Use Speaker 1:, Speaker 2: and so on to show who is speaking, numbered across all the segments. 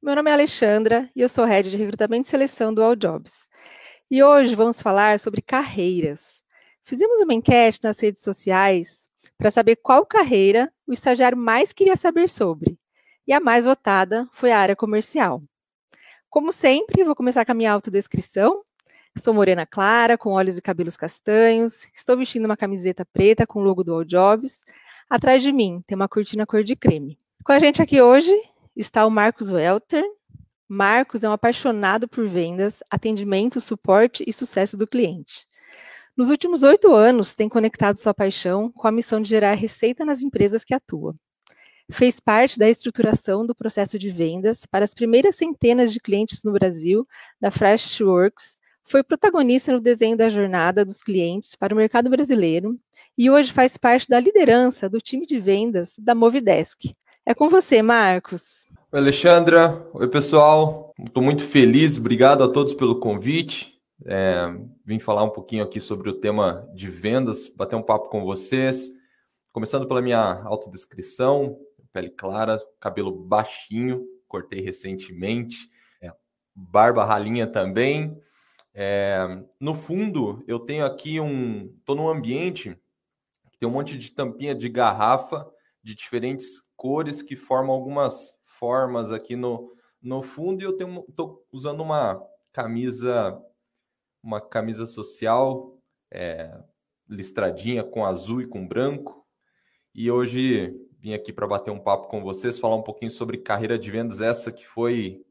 Speaker 1: Meu nome é Alexandra e eu sou head de recrutamento e seleção do All Jobs. E hoje vamos falar sobre carreiras. Fizemos uma enquete nas redes sociais para saber qual carreira o estagiário mais queria saber sobre. E a mais votada foi a área comercial. Como sempre, vou começar com a minha autodescrição. Sou morena clara, com olhos e cabelos castanhos. Estou vestindo uma camiseta preta com o logo do All Jobs. Atrás de mim tem uma cortina cor de creme. Com a gente aqui hoje está o Marcos Welter. Marcos é um apaixonado por vendas, atendimento, suporte e sucesso do cliente. Nos últimos oito anos, tem conectado sua paixão com a missão de gerar receita nas empresas que atua. Fez parte da estruturação do processo de vendas para as primeiras centenas de clientes no Brasil da Freshworks, foi protagonista no desenho da jornada dos clientes para o mercado brasileiro e hoje faz parte da liderança do time de vendas da Movidesk, é com você, Marcos.
Speaker 2: Oi, Alexandra. Oi, pessoal. Estou muito feliz. Obrigado a todos pelo convite. É, vim falar um pouquinho aqui sobre o tema de vendas, bater um papo com vocês. Começando pela minha autodescrição, pele clara, cabelo baixinho, cortei recentemente, é, barba ralinha também. É, no fundo, eu tenho aqui um. Estou num ambiente que tem um monte de tampinha de garrafa de diferentes cores que formam algumas formas aqui no, no fundo e eu tenho estou usando uma camisa uma camisa social é, listradinha com azul e com branco. E hoje vim aqui para bater um papo com vocês falar um pouquinho sobre carreira de vendas essa que foi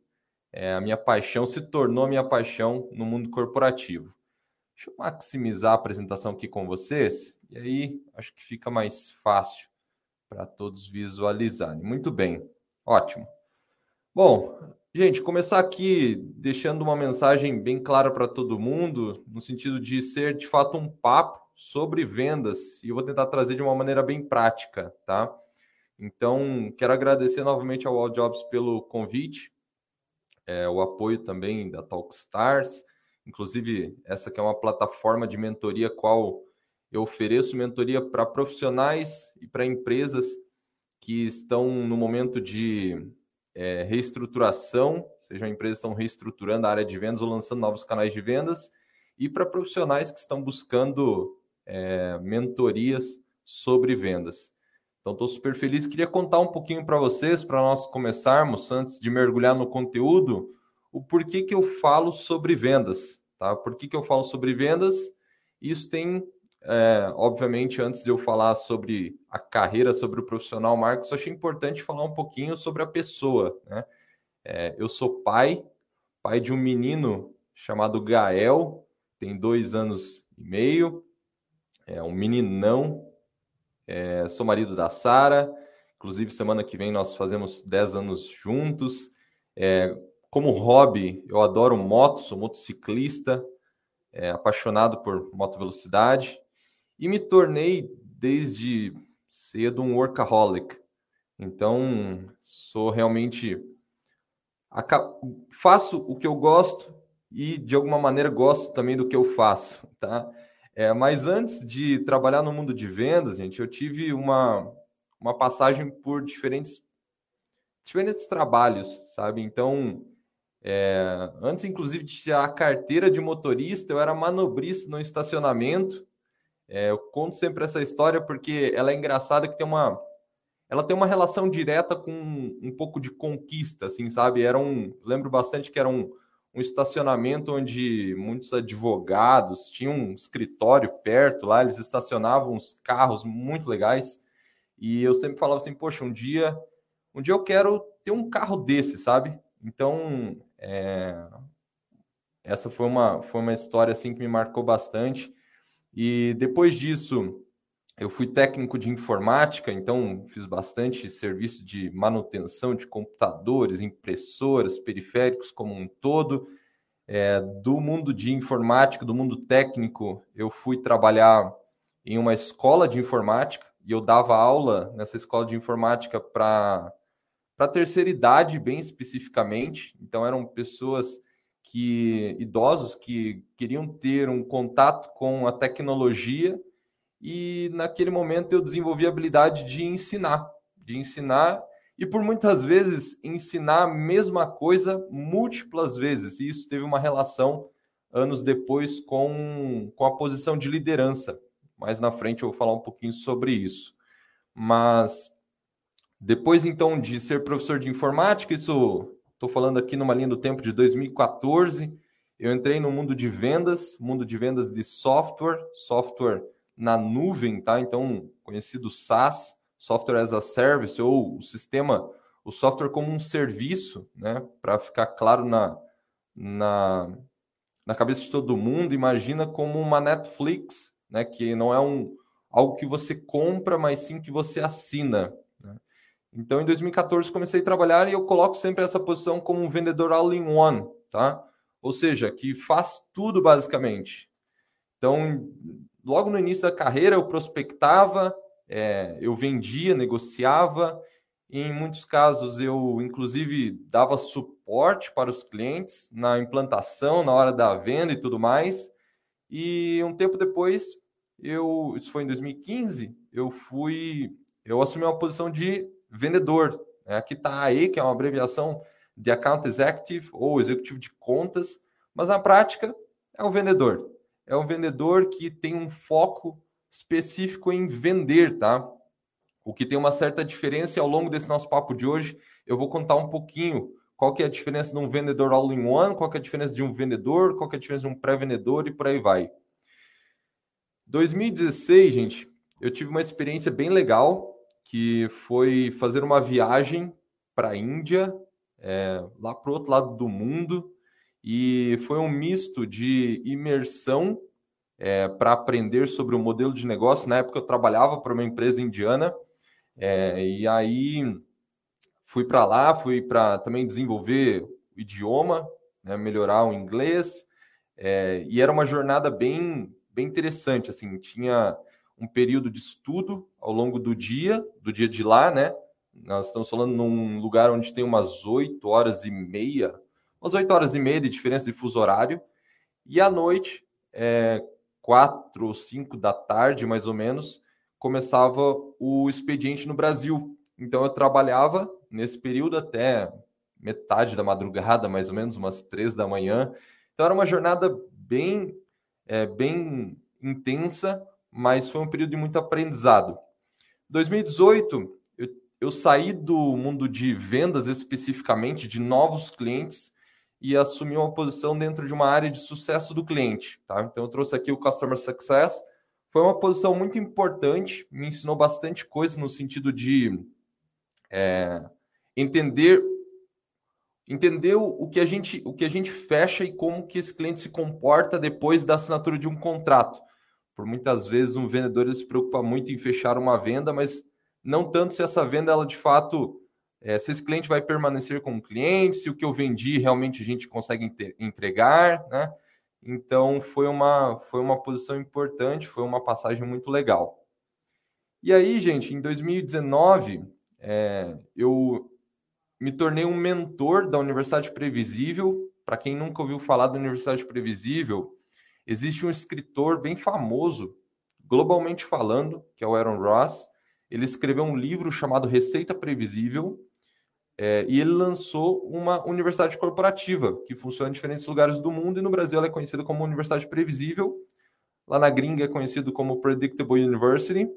Speaker 2: é, a minha paixão se tornou minha paixão no mundo corporativo. Deixa eu maximizar a apresentação aqui com vocês e aí acho que fica mais fácil para todos visualizarem. Muito bem, ótimo. Bom, gente, começar aqui deixando uma mensagem bem clara para todo mundo, no sentido de ser de fato um papo sobre vendas, e eu vou tentar trazer de uma maneira bem prática, tá? Então, quero agradecer novamente ao All Jobs pelo convite, é, o apoio também da Talkstars, inclusive essa que é uma plataforma de mentoria qual eu ofereço mentoria para profissionais e para empresas que estão no momento de é, reestruturação, sejam empresas que estão reestruturando a área de vendas ou lançando novos canais de vendas, e para profissionais que estão buscando é, mentorias sobre vendas. Então, estou super feliz. Queria contar um pouquinho para vocês, para nós começarmos, antes de mergulhar no conteúdo, o porquê que eu falo sobre vendas. Tá? Por que, que eu falo sobre vendas? Isso tem é, obviamente, antes de eu falar sobre a carreira, sobre o profissional, Marcos, achei importante falar um pouquinho sobre a pessoa. Né? É, eu sou pai, pai de um menino chamado Gael, tem dois anos e meio, é um meninão. É, sou marido da Sara, inclusive semana que vem nós fazemos 10 anos juntos. É, como hobby, eu adoro moto, sou motociclista, é, apaixonado por moto velocidade e me tornei desde cedo um workaholic. Então, sou realmente faço o que eu gosto e de alguma maneira gosto também do que eu faço, tá? É, mas antes de trabalhar no mundo de vendas, gente, eu tive uma, uma passagem por diferentes diferentes trabalhos, sabe? Então, é, antes inclusive de tirar a carteira de motorista, eu era manobrista no estacionamento é, eu conto sempre essa história porque ela é engraçada que tem uma ela tem uma relação direta com um pouco de conquista, assim, sabe? Era um, lembro bastante que era um, um estacionamento onde muitos advogados tinham um escritório perto lá, eles estacionavam uns carros muito legais. E eu sempre falava assim, poxa, um dia, um dia eu quero ter um carro desse, sabe? Então, é, essa foi uma, foi uma história assim que me marcou bastante. E depois disso, eu fui técnico de informática, então fiz bastante serviço de manutenção de computadores, impressoras, periféricos como um todo. É, do mundo de informática, do mundo técnico, eu fui trabalhar em uma escola de informática e eu dava aula nessa escola de informática para terceira idade, bem especificamente. Então eram pessoas que idosos que queriam ter um contato com a tecnologia e naquele momento eu desenvolvi a habilidade de ensinar, de ensinar e por muitas vezes ensinar a mesma coisa múltiplas vezes. E isso teve uma relação anos depois com, com a posição de liderança. Mais na frente eu vou falar um pouquinho sobre isso. Mas depois então de ser professor de informática, isso estou falando aqui numa linha do tempo de 2014, eu entrei no mundo de vendas, mundo de vendas de software, software na nuvem, tá? Então, conhecido SaaS, Software as a Service, ou o sistema, o software como um serviço, né? Para ficar claro na, na, na cabeça de todo mundo, imagina como uma Netflix, né? Que não é um, algo que você compra, mas sim que você assina. Então, em 2014, comecei a trabalhar e eu coloco sempre essa posição como um vendedor all-in-one, tá? Ou seja, que faz tudo basicamente. Então, logo no início da carreira, eu prospectava, é, eu vendia, negociava, em muitos casos eu, inclusive, dava suporte para os clientes na implantação, na hora da venda e tudo mais. E um tempo depois, eu, isso foi em 2015, eu fui, eu assumi uma posição de vendedor. Né? Aqui está a AE, que é uma abreviação de Account Executive ou executivo de contas, mas na prática é um vendedor. É um vendedor que tem um foco específico em vender, tá? O que tem uma certa diferença e ao longo desse nosso papo de hoje eu vou contar um pouquinho qual que é a diferença de um vendedor all-in-one, qual que é a diferença de um vendedor, qual que é a diferença de um pré-vendedor e por aí vai. 2016, gente, eu tive uma experiência bem legal, que foi fazer uma viagem para a Índia, é, lá para o outro lado do mundo, e foi um misto de imersão é, para aprender sobre o modelo de negócio. Na época eu trabalhava para uma empresa indiana é, e aí fui para lá, fui para também desenvolver o idioma, né, melhorar o inglês é, e era uma jornada bem bem interessante. Assim, tinha um período de estudo ao longo do dia, do dia de lá, né? Nós estamos falando num lugar onde tem umas 8 horas e meia, umas 8 horas e meia de diferença de fuso horário. E à noite, é, quatro ou cinco da tarde, mais ou menos, começava o expediente no Brasil. Então eu trabalhava nesse período até metade da madrugada, mais ou menos, umas três da manhã. Então era uma jornada bem, é, bem intensa, mas foi um período de muito aprendizado. 2018, eu, eu saí do mundo de vendas especificamente, de novos clientes, e assumir uma posição dentro de uma área de sucesso do cliente. Tá? Então, eu trouxe aqui o Customer Success. Foi uma posição muito importante, me ensinou bastante coisa no sentido de é, entender entender o que a gente o que a gente fecha e como que esse cliente se comporta depois da assinatura de um contrato. Por muitas vezes um vendedor se preocupa muito em fechar uma venda, mas não tanto se essa venda ela de fato é, se esse cliente vai permanecer como cliente, se o que eu vendi realmente a gente consegue entregar, né? Então foi uma, foi uma posição importante, foi uma passagem muito legal. E aí, gente, em 2019, é, eu me tornei um mentor da Universidade Previsível. Para quem nunca ouviu falar da Universidade Previsível, existe um escritor bem famoso, globalmente falando, que é o Aaron Ross. Ele escreveu um livro chamado Receita Previsível, é, e ele lançou uma universidade corporativa que funciona em diferentes lugares do mundo e no Brasil ela é conhecida como Universidade Previsível. Lá na gringa é conhecido como Predictable University.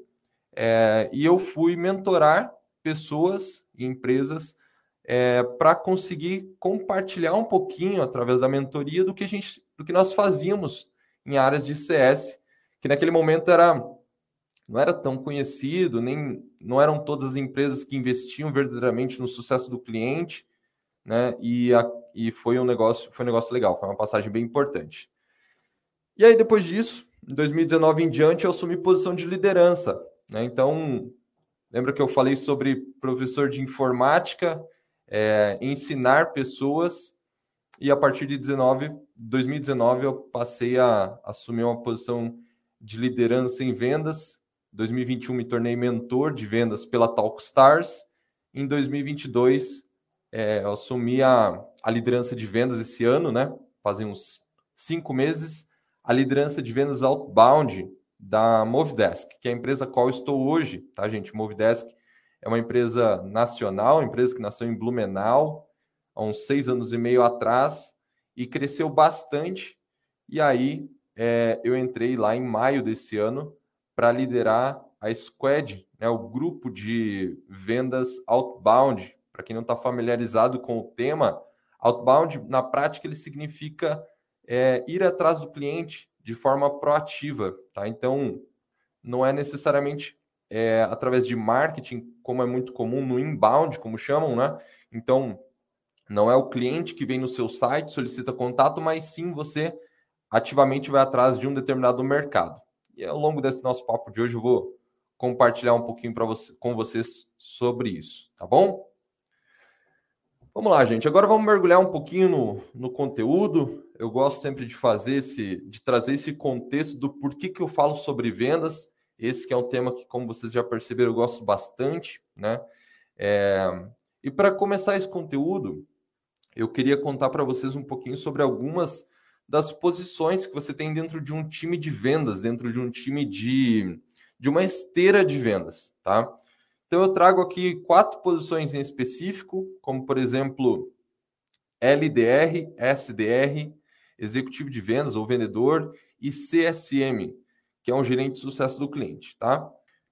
Speaker 2: É, e eu fui mentorar pessoas e empresas é, para conseguir compartilhar um pouquinho através da mentoria do que a gente, do que nós fazíamos em áreas de CS, que naquele momento era não era tão conhecido, nem não eram todas as empresas que investiam verdadeiramente no sucesso do cliente, né? E, a, e foi um negócio, foi um negócio legal, foi uma passagem bem importante. E aí depois disso, em 2019 em diante, eu assumi posição de liderança, né? Então, lembra que eu falei sobre professor de informática, é, ensinar pessoas e a partir de 19, 2019 eu passei a assumir uma posição de liderança em vendas 2021 me tornei mentor de vendas pela Talkstars. Em 2022 é, eu assumi a, a liderança de vendas esse ano, né? Fazem uns cinco meses, a liderança de vendas outbound da Movidesk, que é a empresa qual estou hoje, tá, gente? Movidesk é uma empresa nacional, empresa que nasceu em Blumenau há uns seis anos e meio atrás e cresceu bastante. E aí é, eu entrei lá em maio desse ano para liderar a Squad, né, o grupo de vendas outbound. Para quem não está familiarizado com o tema, outbound na prática ele significa é, ir atrás do cliente de forma proativa, tá? Então não é necessariamente é, através de marketing, como é muito comum no inbound, como chamam, né? Então, não é o cliente que vem no seu site, solicita contato, mas sim você ativamente vai atrás de um determinado mercado. E ao longo desse nosso papo de hoje eu vou compartilhar um pouquinho para você, com vocês sobre isso, tá bom? Vamos lá, gente. Agora vamos mergulhar um pouquinho no, no conteúdo. Eu gosto sempre de fazer esse, de trazer esse contexto do porquê que eu falo sobre vendas esse que é um tema que, como vocês já perceberam, eu gosto bastante, né? É... E para começar esse conteúdo, eu queria contar para vocês um pouquinho sobre algumas das posições que você tem dentro de um time de vendas, dentro de um time de, de uma esteira de vendas, tá? Então eu trago aqui quatro posições em específico, como por exemplo LDR, SDR, executivo de vendas ou vendedor e CSM, que é um gerente de sucesso do cliente, tá?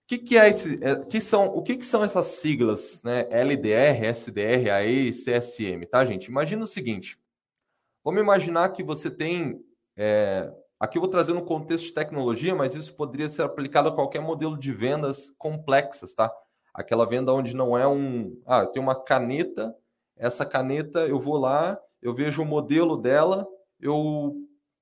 Speaker 2: Que, que é esse? É, que são, o que, que são essas siglas, né? LDR, SDR, AE CSM, tá, gente? Imagina o seguinte: vamos imaginar que você tem. É, aqui eu vou trazer um contexto de tecnologia, mas isso poderia ser aplicado a qualquer modelo de vendas complexas, tá? Aquela venda onde não é um. Ah, tenho uma caneta, essa caneta eu vou lá, eu vejo o modelo dela, eu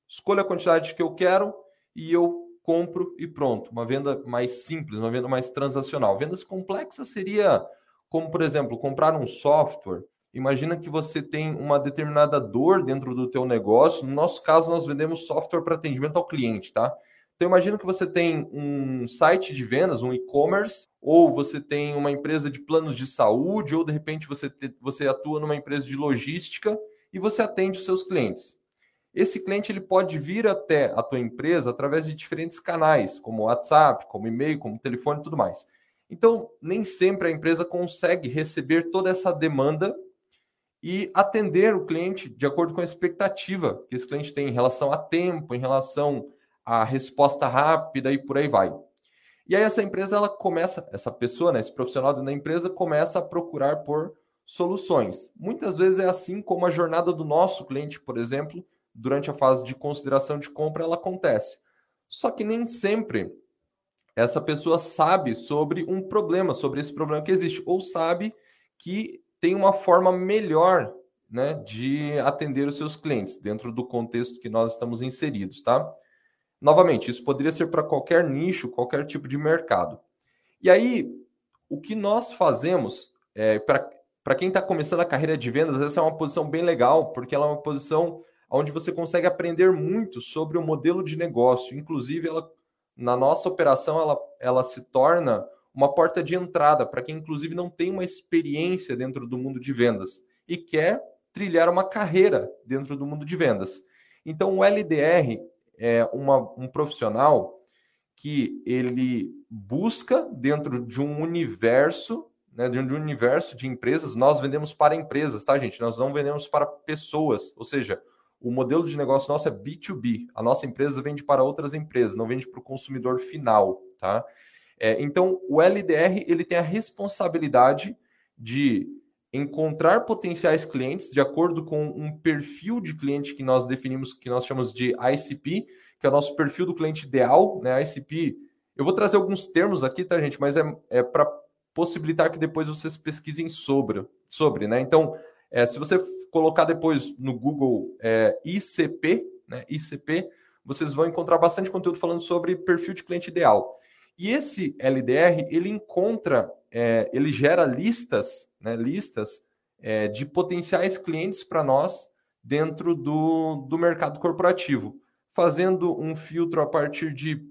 Speaker 2: escolho a quantidade que eu quero e eu compro e pronto. Uma venda mais simples, uma venda mais transacional. Vendas complexas seria como, por exemplo, comprar um software. Imagina que você tem uma determinada dor dentro do teu negócio. No nosso caso, nós vendemos software para atendimento ao cliente, tá? Então imagina que você tem um site de vendas, um e-commerce, ou você tem uma empresa de planos de saúde, ou de repente você, te, você atua numa empresa de logística e você atende os seus clientes. Esse cliente ele pode vir até a tua empresa através de diferentes canais, como WhatsApp, como e-mail, como telefone e tudo mais. Então, nem sempre a empresa consegue receber toda essa demanda e atender o cliente de acordo com a expectativa que esse cliente tem em relação a tempo, em relação à resposta rápida e por aí vai. E aí essa empresa ela começa, essa pessoa, né, esse profissional da empresa começa a procurar por soluções. Muitas vezes é assim como a jornada do nosso cliente, por exemplo, durante a fase de consideração de compra, ela acontece. Só que nem sempre essa pessoa sabe sobre um problema, sobre esse problema que existe, ou sabe que tem uma forma melhor né, de atender os seus clientes, dentro do contexto que nós estamos inseridos, tá? Novamente, isso poderia ser para qualquer nicho, qualquer tipo de mercado. E aí, o que nós fazemos, é, para quem está começando a carreira de vendas, essa é uma posição bem legal, porque ela é uma posição onde você consegue aprender muito sobre o modelo de negócio. Inclusive, ela, na nossa operação, ela, ela se torna uma porta de entrada para quem, inclusive, não tem uma experiência dentro do mundo de vendas e quer trilhar uma carreira dentro do mundo de vendas. Então, o LDR é uma, um profissional que ele busca dentro de um universo, né, de um universo de empresas. Nós vendemos para empresas, tá, gente? Nós não vendemos para pessoas. Ou seja, o modelo de negócio nosso é B2B. A nossa empresa vende para outras empresas, não vende para o consumidor final, tá? É, então, o LDR ele tem a responsabilidade de encontrar potenciais clientes de acordo com um perfil de cliente que nós definimos, que nós chamamos de ICP, que é o nosso perfil do cliente ideal, né? ICP. Eu vou trazer alguns termos aqui, tá, gente? Mas é, é para possibilitar que depois vocês pesquisem sobre, sobre né? Então, é, se você colocar depois no Google é, ICP, né, ICP, vocês vão encontrar bastante conteúdo falando sobre perfil de cliente ideal. E esse LDR, ele encontra, é, ele gera listas, né, listas é, de potenciais clientes para nós dentro do, do mercado corporativo, fazendo um filtro a partir de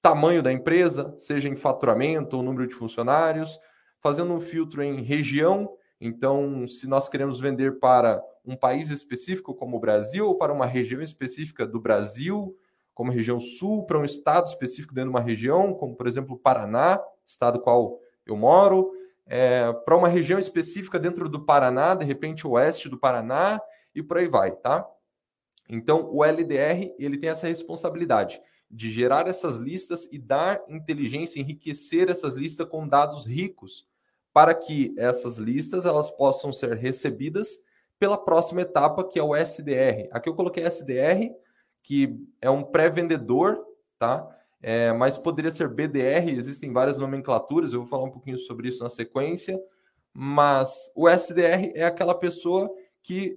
Speaker 2: tamanho da empresa, seja em faturamento ou número de funcionários, fazendo um filtro em região então, se nós queremos vender para um país específico, como o Brasil, ou para uma região específica do Brasil, como região sul, para um estado específico dentro de uma região, como por exemplo Paraná, estado qual eu moro, é, para uma região específica dentro do Paraná, de repente oeste do Paraná e por aí vai, tá? Então, o LDR ele tem essa responsabilidade de gerar essas listas e dar inteligência, enriquecer essas listas com dados ricos, para que essas listas elas possam ser recebidas pela próxima etapa, que é o SDR. Aqui eu coloquei SDR, que é um pré-vendedor, tá? É, mas poderia ser BDR, existem várias nomenclaturas, eu vou falar um pouquinho sobre isso na sequência. Mas o SDR é aquela pessoa que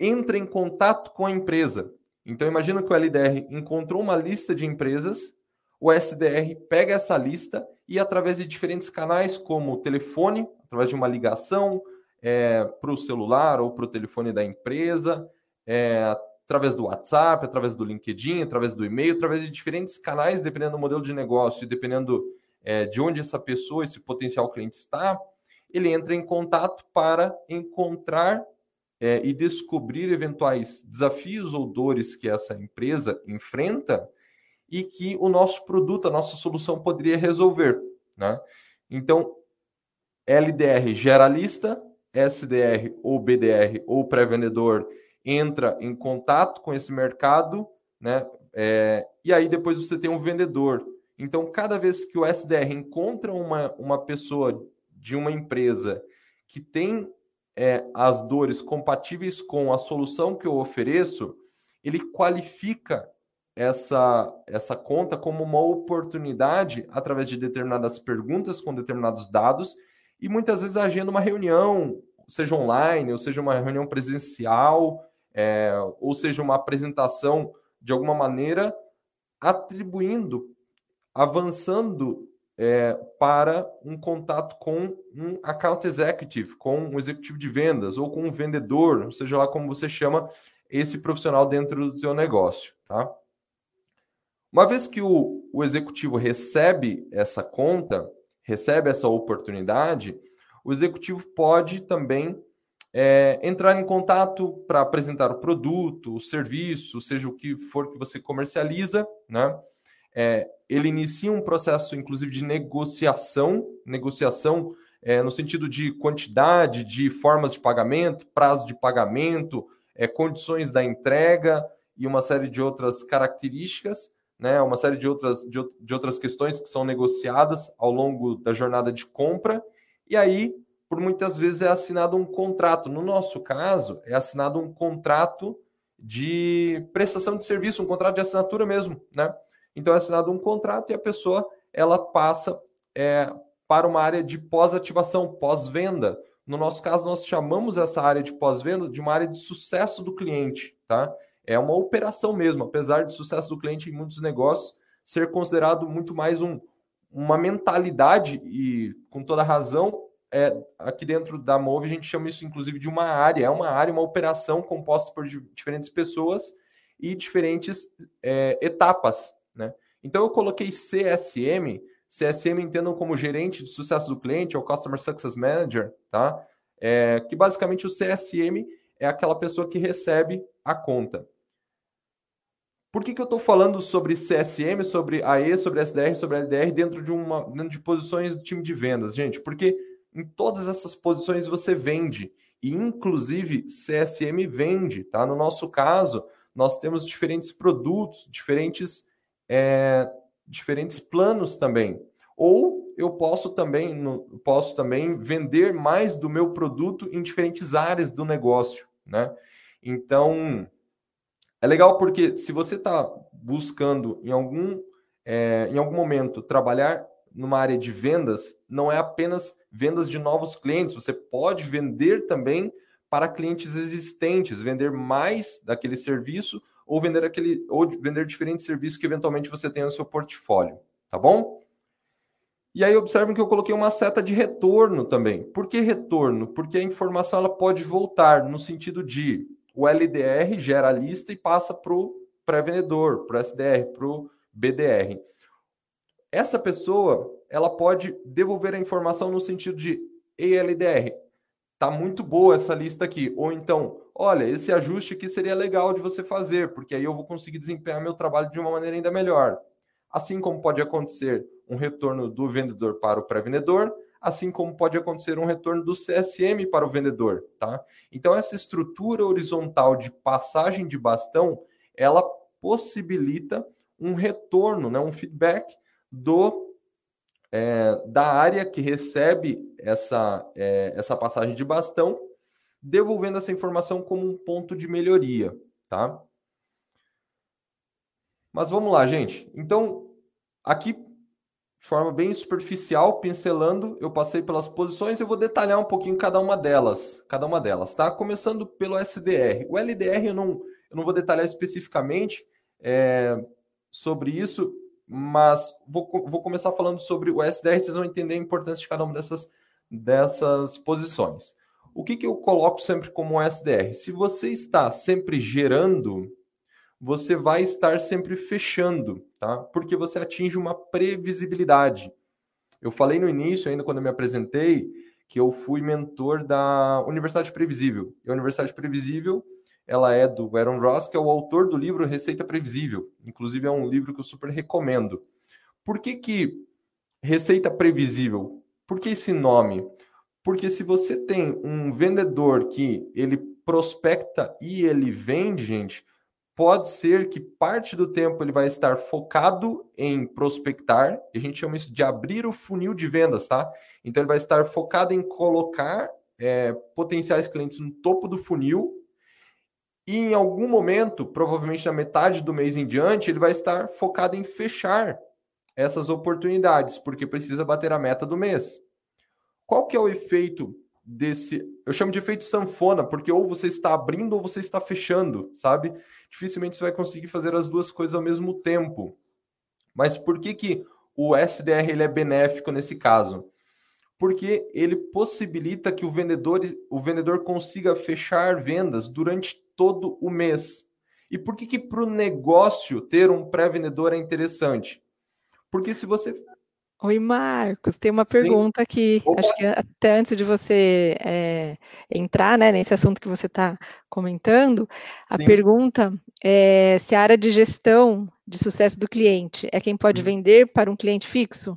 Speaker 2: entra em contato com a empresa. Então imagina que o LDR encontrou uma lista de empresas, o SDR pega essa lista e através de diferentes canais, como o telefone, através de uma ligação é, para o celular ou para o telefone da empresa, é, através do WhatsApp, através do LinkedIn, através do e-mail, através de diferentes canais, dependendo do modelo de negócio e dependendo é, de onde essa pessoa, esse potencial cliente está, ele entra em contato para encontrar é, e descobrir eventuais desafios ou dores que essa empresa enfrenta e que o nosso produto, a nossa solução poderia resolver. Né? Então, LDR geralista, SDR ou BDR ou pré-vendedor entra em contato com esse mercado, né? É, e aí depois você tem um vendedor. Então, cada vez que o SDR encontra uma, uma pessoa de uma empresa que tem é, as dores compatíveis com a solução que eu ofereço, ele qualifica essa, essa conta como uma oportunidade através de determinadas perguntas com determinados dados e muitas vezes agenda uma reunião, seja online, ou seja uma reunião presencial, é, ou seja uma apresentação de alguma maneira, atribuindo, avançando é, para um contato com um account executive, com um executivo de vendas ou com um vendedor, seja lá como você chama esse profissional dentro do seu negócio, tá? Uma vez que o, o executivo recebe essa conta, recebe essa oportunidade, o executivo pode também é, entrar em contato para apresentar o produto, o serviço, seja o que for que você comercializa, né? É, ele inicia um processo, inclusive, de negociação, negociação é, no sentido de quantidade, de formas de pagamento, prazo de pagamento, é, condições da entrega e uma série de outras características, né, uma série de outras, de, de outras questões que são negociadas ao longo da jornada de compra. E aí, por muitas vezes, é assinado um contrato. No nosso caso, é assinado um contrato de prestação de serviço, um contrato de assinatura mesmo, né? Então é assinado um contrato e a pessoa ela passa é, para uma área de pós-ativação, pós-venda. No nosso caso, nós chamamos essa área de pós-venda de uma área de sucesso do cliente, tá? É uma operação mesmo, apesar de sucesso do cliente em muitos negócios ser considerado muito mais um, uma mentalidade e com toda razão é, aqui dentro da Move a gente chama isso inclusive de uma área, é uma área, uma operação composta por diferentes pessoas e diferentes é, etapas né? Então eu coloquei CSM, CSM entendam como gerente de sucesso do cliente, ou Customer Success Manager, tá? É, que basicamente o CSM é aquela pessoa que recebe a conta. Por que, que eu estou falando sobre CSM, sobre AE, sobre SDR, sobre LDR dentro de uma dentro de posições do time de vendas, gente? Porque em todas essas posições você vende e inclusive CSM vende, tá? No nosso caso, nós temos diferentes produtos, diferentes é, diferentes planos também. Ou eu posso também, posso também vender mais do meu produto em diferentes áreas do negócio, né? Então, é legal porque se você está buscando em algum, é, em algum momento trabalhar numa área de vendas, não é apenas vendas de novos clientes, você pode vender também para clientes existentes, vender mais daquele serviço ou vender aquele ou vender diferentes serviços que eventualmente você tem no seu portfólio, tá bom? E aí observem que eu coloquei uma seta de retorno também. Por que retorno? Porque a informação ela pode voltar no sentido de o LDR gera a lista e passa para o pré-vendedor, para o SDR, para o BDR. Essa pessoa ela pode devolver a informação no sentido de ELDR. Tá muito boa essa lista aqui. Ou então, olha, esse ajuste aqui seria legal de você fazer, porque aí eu vou conseguir desempenhar meu trabalho de uma maneira ainda melhor. Assim como pode acontecer um retorno do vendedor para o pré-vendedor, assim como pode acontecer um retorno do CSM para o vendedor, tá? Então essa estrutura horizontal de passagem de bastão, ela possibilita um retorno, né, um feedback do é, da área que recebe essa, é, essa passagem de bastão, devolvendo essa informação como um ponto de melhoria, tá? Mas vamos lá, gente. Então, aqui, de forma bem superficial, pincelando, eu passei pelas posições, eu vou detalhar um pouquinho cada uma delas, cada uma delas, tá? Começando pelo SDR. O LDR eu não, eu não vou detalhar especificamente é, sobre isso, mas vou, vou começar falando sobre o SDR, vocês vão entender a importância de cada uma dessas, dessas posições. O que, que eu coloco sempre como SDR? Se você está sempre gerando você vai estar sempre fechando, tá? Porque você atinge uma previsibilidade. Eu falei no início, ainda quando eu me apresentei, que eu fui mentor da Universidade Previsível. E a Universidade Previsível, ela é do Aaron Ross, que é o autor do livro Receita Previsível. Inclusive é um livro que eu super recomendo. Por que que Receita Previsível? Por que esse nome? Porque se você tem um vendedor que ele prospecta e ele vende, gente, pode ser que parte do tempo ele vai estar focado em prospectar, a gente chama isso de abrir o funil de vendas, tá? Então ele vai estar focado em colocar é, potenciais clientes no topo do funil, e em algum momento, provavelmente na metade do mês em diante, ele vai estar focado em fechar essas oportunidades, porque precisa bater a meta do mês. Qual que é o efeito desse. Eu chamo de efeito sanfona, porque ou você está abrindo ou você está fechando, sabe? Dificilmente você vai conseguir fazer as duas coisas ao mesmo tempo. Mas por que, que o SDR ele é benéfico nesse caso? Porque ele possibilita que o vendedor, o vendedor consiga fechar vendas durante todo o mês. E por que, que para o negócio ter um pré-vendedor é interessante? Porque se você
Speaker 1: Oi, Marcos, tem uma Sim. pergunta aqui, Opa. acho que até antes de você é, entrar né, nesse assunto que você está comentando, a Sim. pergunta é se a área de gestão de sucesso do cliente é quem pode hum. vender para um cliente fixo?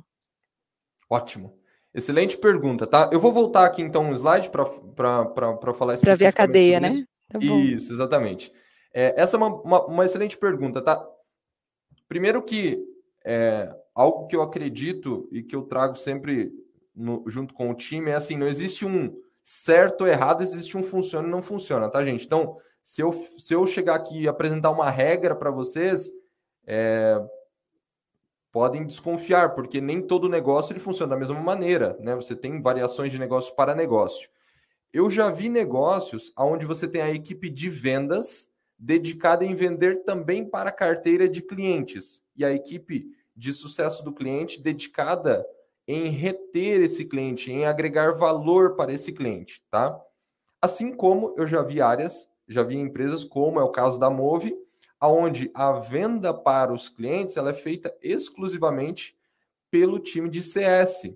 Speaker 2: Ótimo. Excelente pergunta, tá? Eu vou voltar aqui então um slide para falar
Speaker 1: isso. Para ver a cadeia, né?
Speaker 2: Tá isso, exatamente. É, essa é uma, uma, uma, excelente pergunta, tá? Primeiro que é, algo que eu acredito e que eu trago sempre no, junto com o time é assim: não existe um certo ou errado, existe um funciona e não funciona, tá, gente? Então, se eu, se eu chegar aqui e apresentar uma regra para vocês, é, podem desconfiar, porque nem todo negócio ele funciona da mesma maneira, né? Você tem variações de negócio para negócio. Eu já vi negócios onde você tem a equipe de vendas dedicada em vender também para a carteira de clientes e a equipe de sucesso do cliente dedicada em reter esse cliente, em agregar valor para esse cliente, tá? Assim como eu já vi áreas, já vi empresas como é o caso da Move, aonde a venda para os clientes ela é feita exclusivamente pelo time de CS.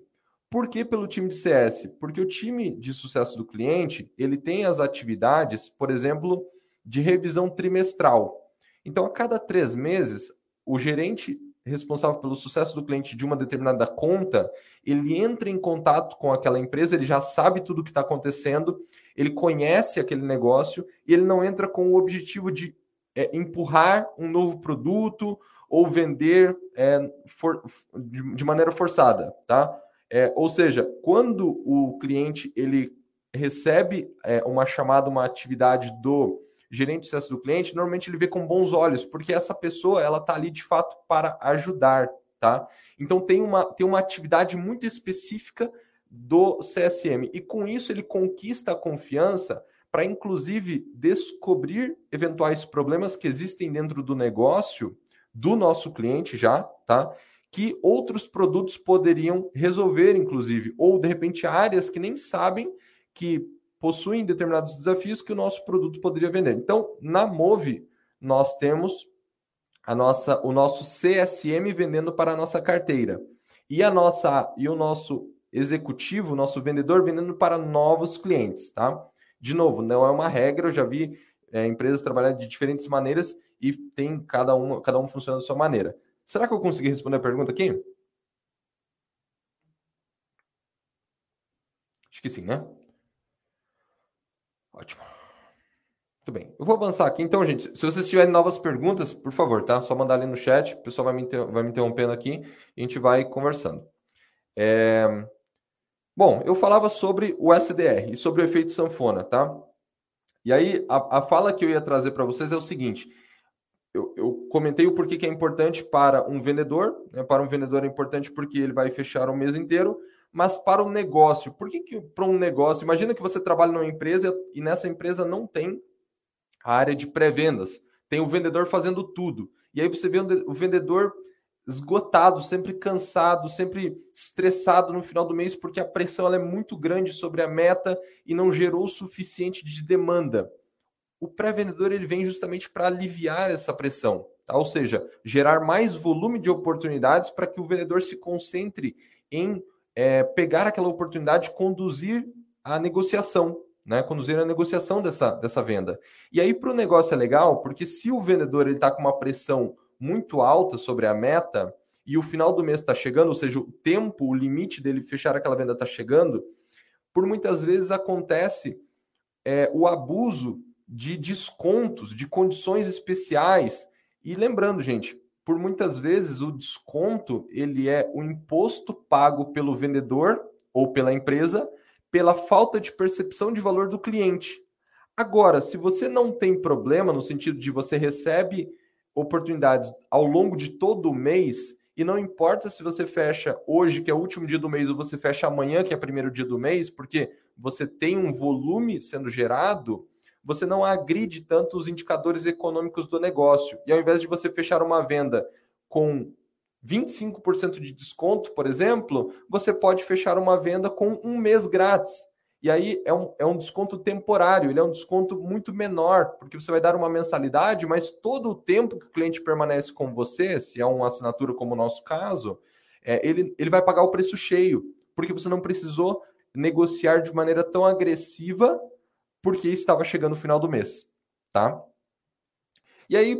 Speaker 2: Por que pelo time de CS? Porque o time de sucesso do cliente ele tem as atividades, por exemplo, de revisão trimestral. Então, a cada três meses, o gerente responsável pelo sucesso do cliente de uma determinada conta, ele entra em contato com aquela empresa, ele já sabe tudo o que está acontecendo, ele conhece aquele negócio e ele não entra com o objetivo de é, empurrar um novo produto ou vender é, for, de, de, maneira forçada, tá? É, ou seja, quando o cliente ele recebe é, uma chamada, uma atividade do gerente de sucesso do cliente, normalmente ele vê com bons olhos, porque essa pessoa ela está ali de fato para ajudar, tá? Então tem uma, tem uma atividade muito específica do CSM e com isso ele conquista a confiança para inclusive descobrir eventuais problemas que existem dentro do negócio do nosso cliente já, tá? Que outros produtos poderiam resolver, inclusive, ou de repente áreas que nem sabem que possuem determinados desafios que o nosso produto poderia vender. Então, na Move, nós temos a nossa, o nosso CSM vendendo para a nossa carteira e a nossa e o nosso executivo, nosso vendedor vendendo para novos clientes, tá? De novo, não é uma regra, eu já vi é, empresas trabalhando de diferentes maneiras e tem cada um, cada um funciona da sua maneira. Será que eu consegui responder a pergunta aqui? Acho que sim, né? Ótimo. Muito bem. Eu vou avançar aqui. Então, gente, se vocês tiverem novas perguntas, por favor, tá? Só mandar ali no chat. O pessoal vai me, inter... vai me interrompendo aqui e a gente vai conversando. É... Bom, eu falava sobre o SDR e sobre o efeito sanfona, tá? E aí, a, a fala que eu ia trazer para vocês é o seguinte: eu, eu, comentei o porquê que é importante para um vendedor, né? para um vendedor é importante porque ele vai fechar o mês inteiro, mas para o negócio, por que, que para um negócio? Imagina que você trabalha numa empresa e nessa empresa não tem a área de pré-vendas, tem o vendedor fazendo tudo. E aí você vê o vendedor esgotado, sempre cansado, sempre estressado no final do mês, porque a pressão é muito grande sobre a meta e não gerou o suficiente de demanda. O pré-vendedor ele vem justamente para aliviar essa pressão, tá? ou seja, gerar mais volume de oportunidades para que o vendedor se concentre em é, pegar aquela oportunidade conduzir a negociação, né? conduzir a negociação dessa, dessa venda. E aí para o negócio é legal, porque se o vendedor está com uma pressão muito alta sobre a meta e o final do mês está chegando, ou seja, o tempo, o limite dele fechar aquela venda está chegando, por muitas vezes acontece é, o abuso de descontos, de condições especiais. E lembrando, gente, por muitas vezes o desconto ele é o imposto pago pelo vendedor ou pela empresa pela falta de percepção de valor do cliente. Agora, se você não tem problema no sentido de você recebe oportunidades ao longo de todo o mês, e não importa se você fecha hoje, que é o último dia do mês, ou você fecha amanhã, que é o primeiro dia do mês, porque você tem um volume sendo gerado, você não agride tanto os indicadores econômicos do negócio. E ao invés de você fechar uma venda com 25% de desconto, por exemplo, você pode fechar uma venda com um mês grátis. E aí é um, é um desconto temporário, ele é um desconto muito menor, porque você vai dar uma mensalidade, mas todo o tempo que o cliente permanece com você, se é uma assinatura como o nosso caso, é, ele, ele vai pagar o preço cheio, porque você não precisou negociar de maneira tão agressiva, porque estava chegando o final do mês, tá? E aí,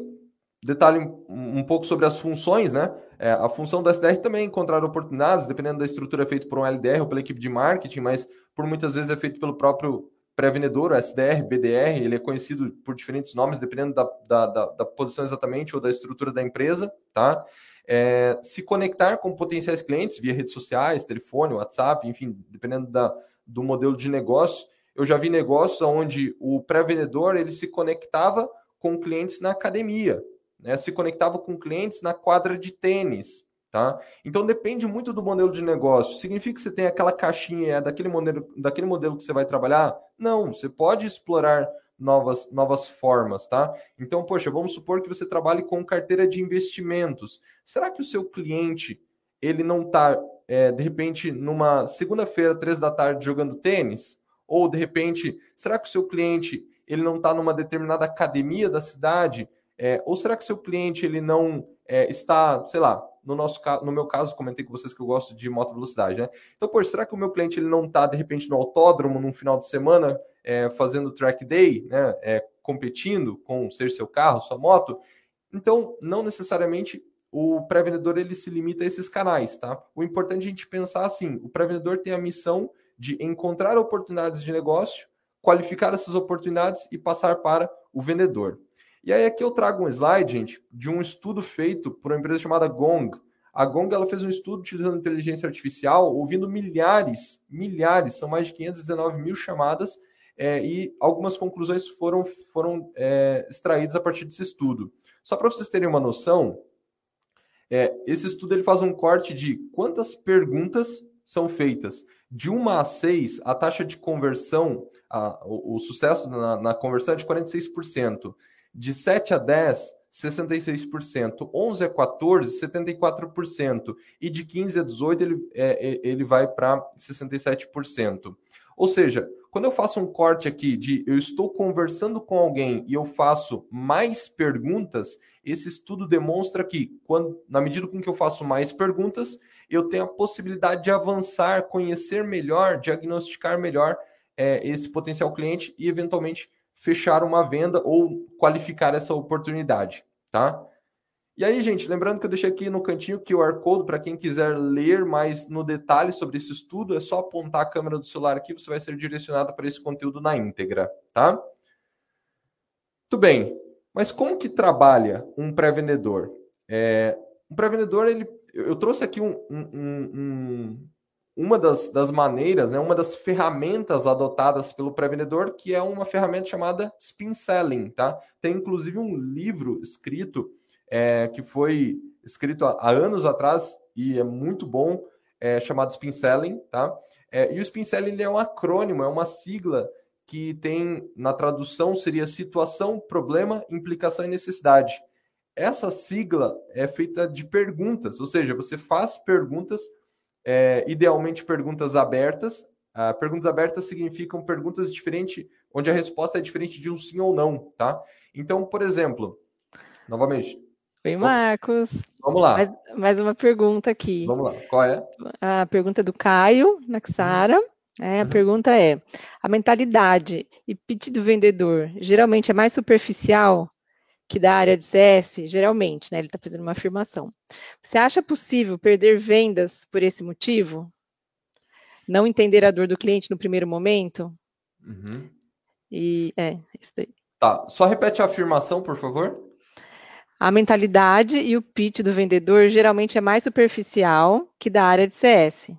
Speaker 2: detalhe um, pouco sobre as funções, né? É, a função do SDR também é encontrar oportunidades, dependendo da estrutura, é feito por um LDR ou pela equipe de marketing, mas por muitas vezes é feito pelo próprio pré-vendedor, SDR, BDR, ele é conhecido por diferentes nomes, dependendo da, da, da, da posição exatamente ou da estrutura da empresa, tá? É, se conectar com potenciais clientes via redes sociais, telefone, WhatsApp, enfim, dependendo da, do modelo de negócio. Eu já vi negócios onde o pré-vendedor ele se conectava com clientes na academia, né? se conectava com clientes na quadra de tênis, Tá? Então depende muito do modelo de negócio. Significa que você tem aquela caixinha é daquele modelo, daquele modelo que você vai trabalhar? Não, você pode explorar novas, novas formas, tá? Então, poxa, vamos supor que você trabalhe com carteira de investimentos. Será que o seu cliente ele não está, é, de repente, numa segunda-feira, três da tarde, jogando tênis? Ou, de repente, será que o seu cliente ele não está numa determinada academia da cidade? É, ou será que seu cliente ele não é, está, sei lá, no nosso no meu caso, comentei com vocês que eu gosto de moto velocidade, né? Então, pô, será que o meu cliente ele não está de repente no autódromo num final de semana é, fazendo track day, né? É, competindo com ser seu carro, sua moto? Então, não necessariamente o pré-vendedor ele se limita a esses canais, tá? O importante é a gente pensar assim: o pré-vendedor tem a missão de encontrar oportunidades de negócio, qualificar essas oportunidades e passar para o vendedor. E aí aqui eu trago um slide, gente, de um estudo feito por uma empresa chamada Gong. A Gong ela fez um estudo utilizando inteligência artificial, ouvindo milhares, milhares, são mais de 519 mil chamadas, é, e algumas conclusões foram, foram é, extraídas a partir desse estudo. Só para vocês terem uma noção, é, esse estudo ele faz um corte de quantas perguntas são feitas. De 1 a 6, a taxa de conversão, a, o, o, sucesso na, na conversão é de 46%. De 7 a 10, 66%. 11 a 14, 74%. E de 15 a 18, ele, é, ele vai para 67%. Ou seja, quando eu faço um corte aqui de eu estou conversando com alguém e eu faço mais perguntas, esse estudo demonstra que, quando, na medida com que eu faço mais perguntas, eu tenho a possibilidade de avançar, conhecer melhor, diagnosticar melhor é, esse potencial cliente e, eventualmente, fechar uma venda ou qualificar essa oportunidade, tá? E aí, gente, lembrando que eu deixei aqui no cantinho o QR Code para quem quiser ler mais no detalhe sobre esse estudo, é só apontar a câmera do celular aqui, você vai ser direcionado para esse conteúdo na íntegra, tá? Muito bem, mas como que trabalha um pré-vendedor? É, um pré-vendedor, ele, eu trouxe aqui um, um, um, uma das, das maneiras, né, uma das ferramentas adotadas pelo pré-vendedor, que é uma ferramenta chamada Spin Selling, tá? Tem inclusive um livro escrito é, que foi escrito há, anos atrás e é muito bom, é, chamado Spin Selling, tá? É, e o Spin Selling é um acrônimo, é uma sigla que tem na tradução seria situação, problema, implicação e necessidade. Essa sigla é feita de perguntas, ou seja, você faz perguntas, é, idealmente perguntas abertas. Ah, perguntas abertas significam perguntas diferentes, onde a resposta é diferente de um sim ou não, tá? Então, por exemplo, novamente,
Speaker 1: Oi, Marcos.
Speaker 2: Vamos lá.
Speaker 1: Mais, mais, uma pergunta aqui.
Speaker 2: Vamos lá. Qual é?
Speaker 1: A pergunta do Caio Naxara. Uhum. É, a uhum. pergunta é: a mentalidade e pitch do vendedor geralmente é mais superficial que da área de CS? Geralmente, né? Ele está fazendo uma afirmação. Você acha possível perder vendas por esse motivo? Não entender a dor do cliente no primeiro momento? Uhum. E é, isso daí.
Speaker 2: Tá, só repete a afirmação, por favor.
Speaker 1: A mentalidade e o pitch do vendedor geralmente é mais superficial que da área de CS.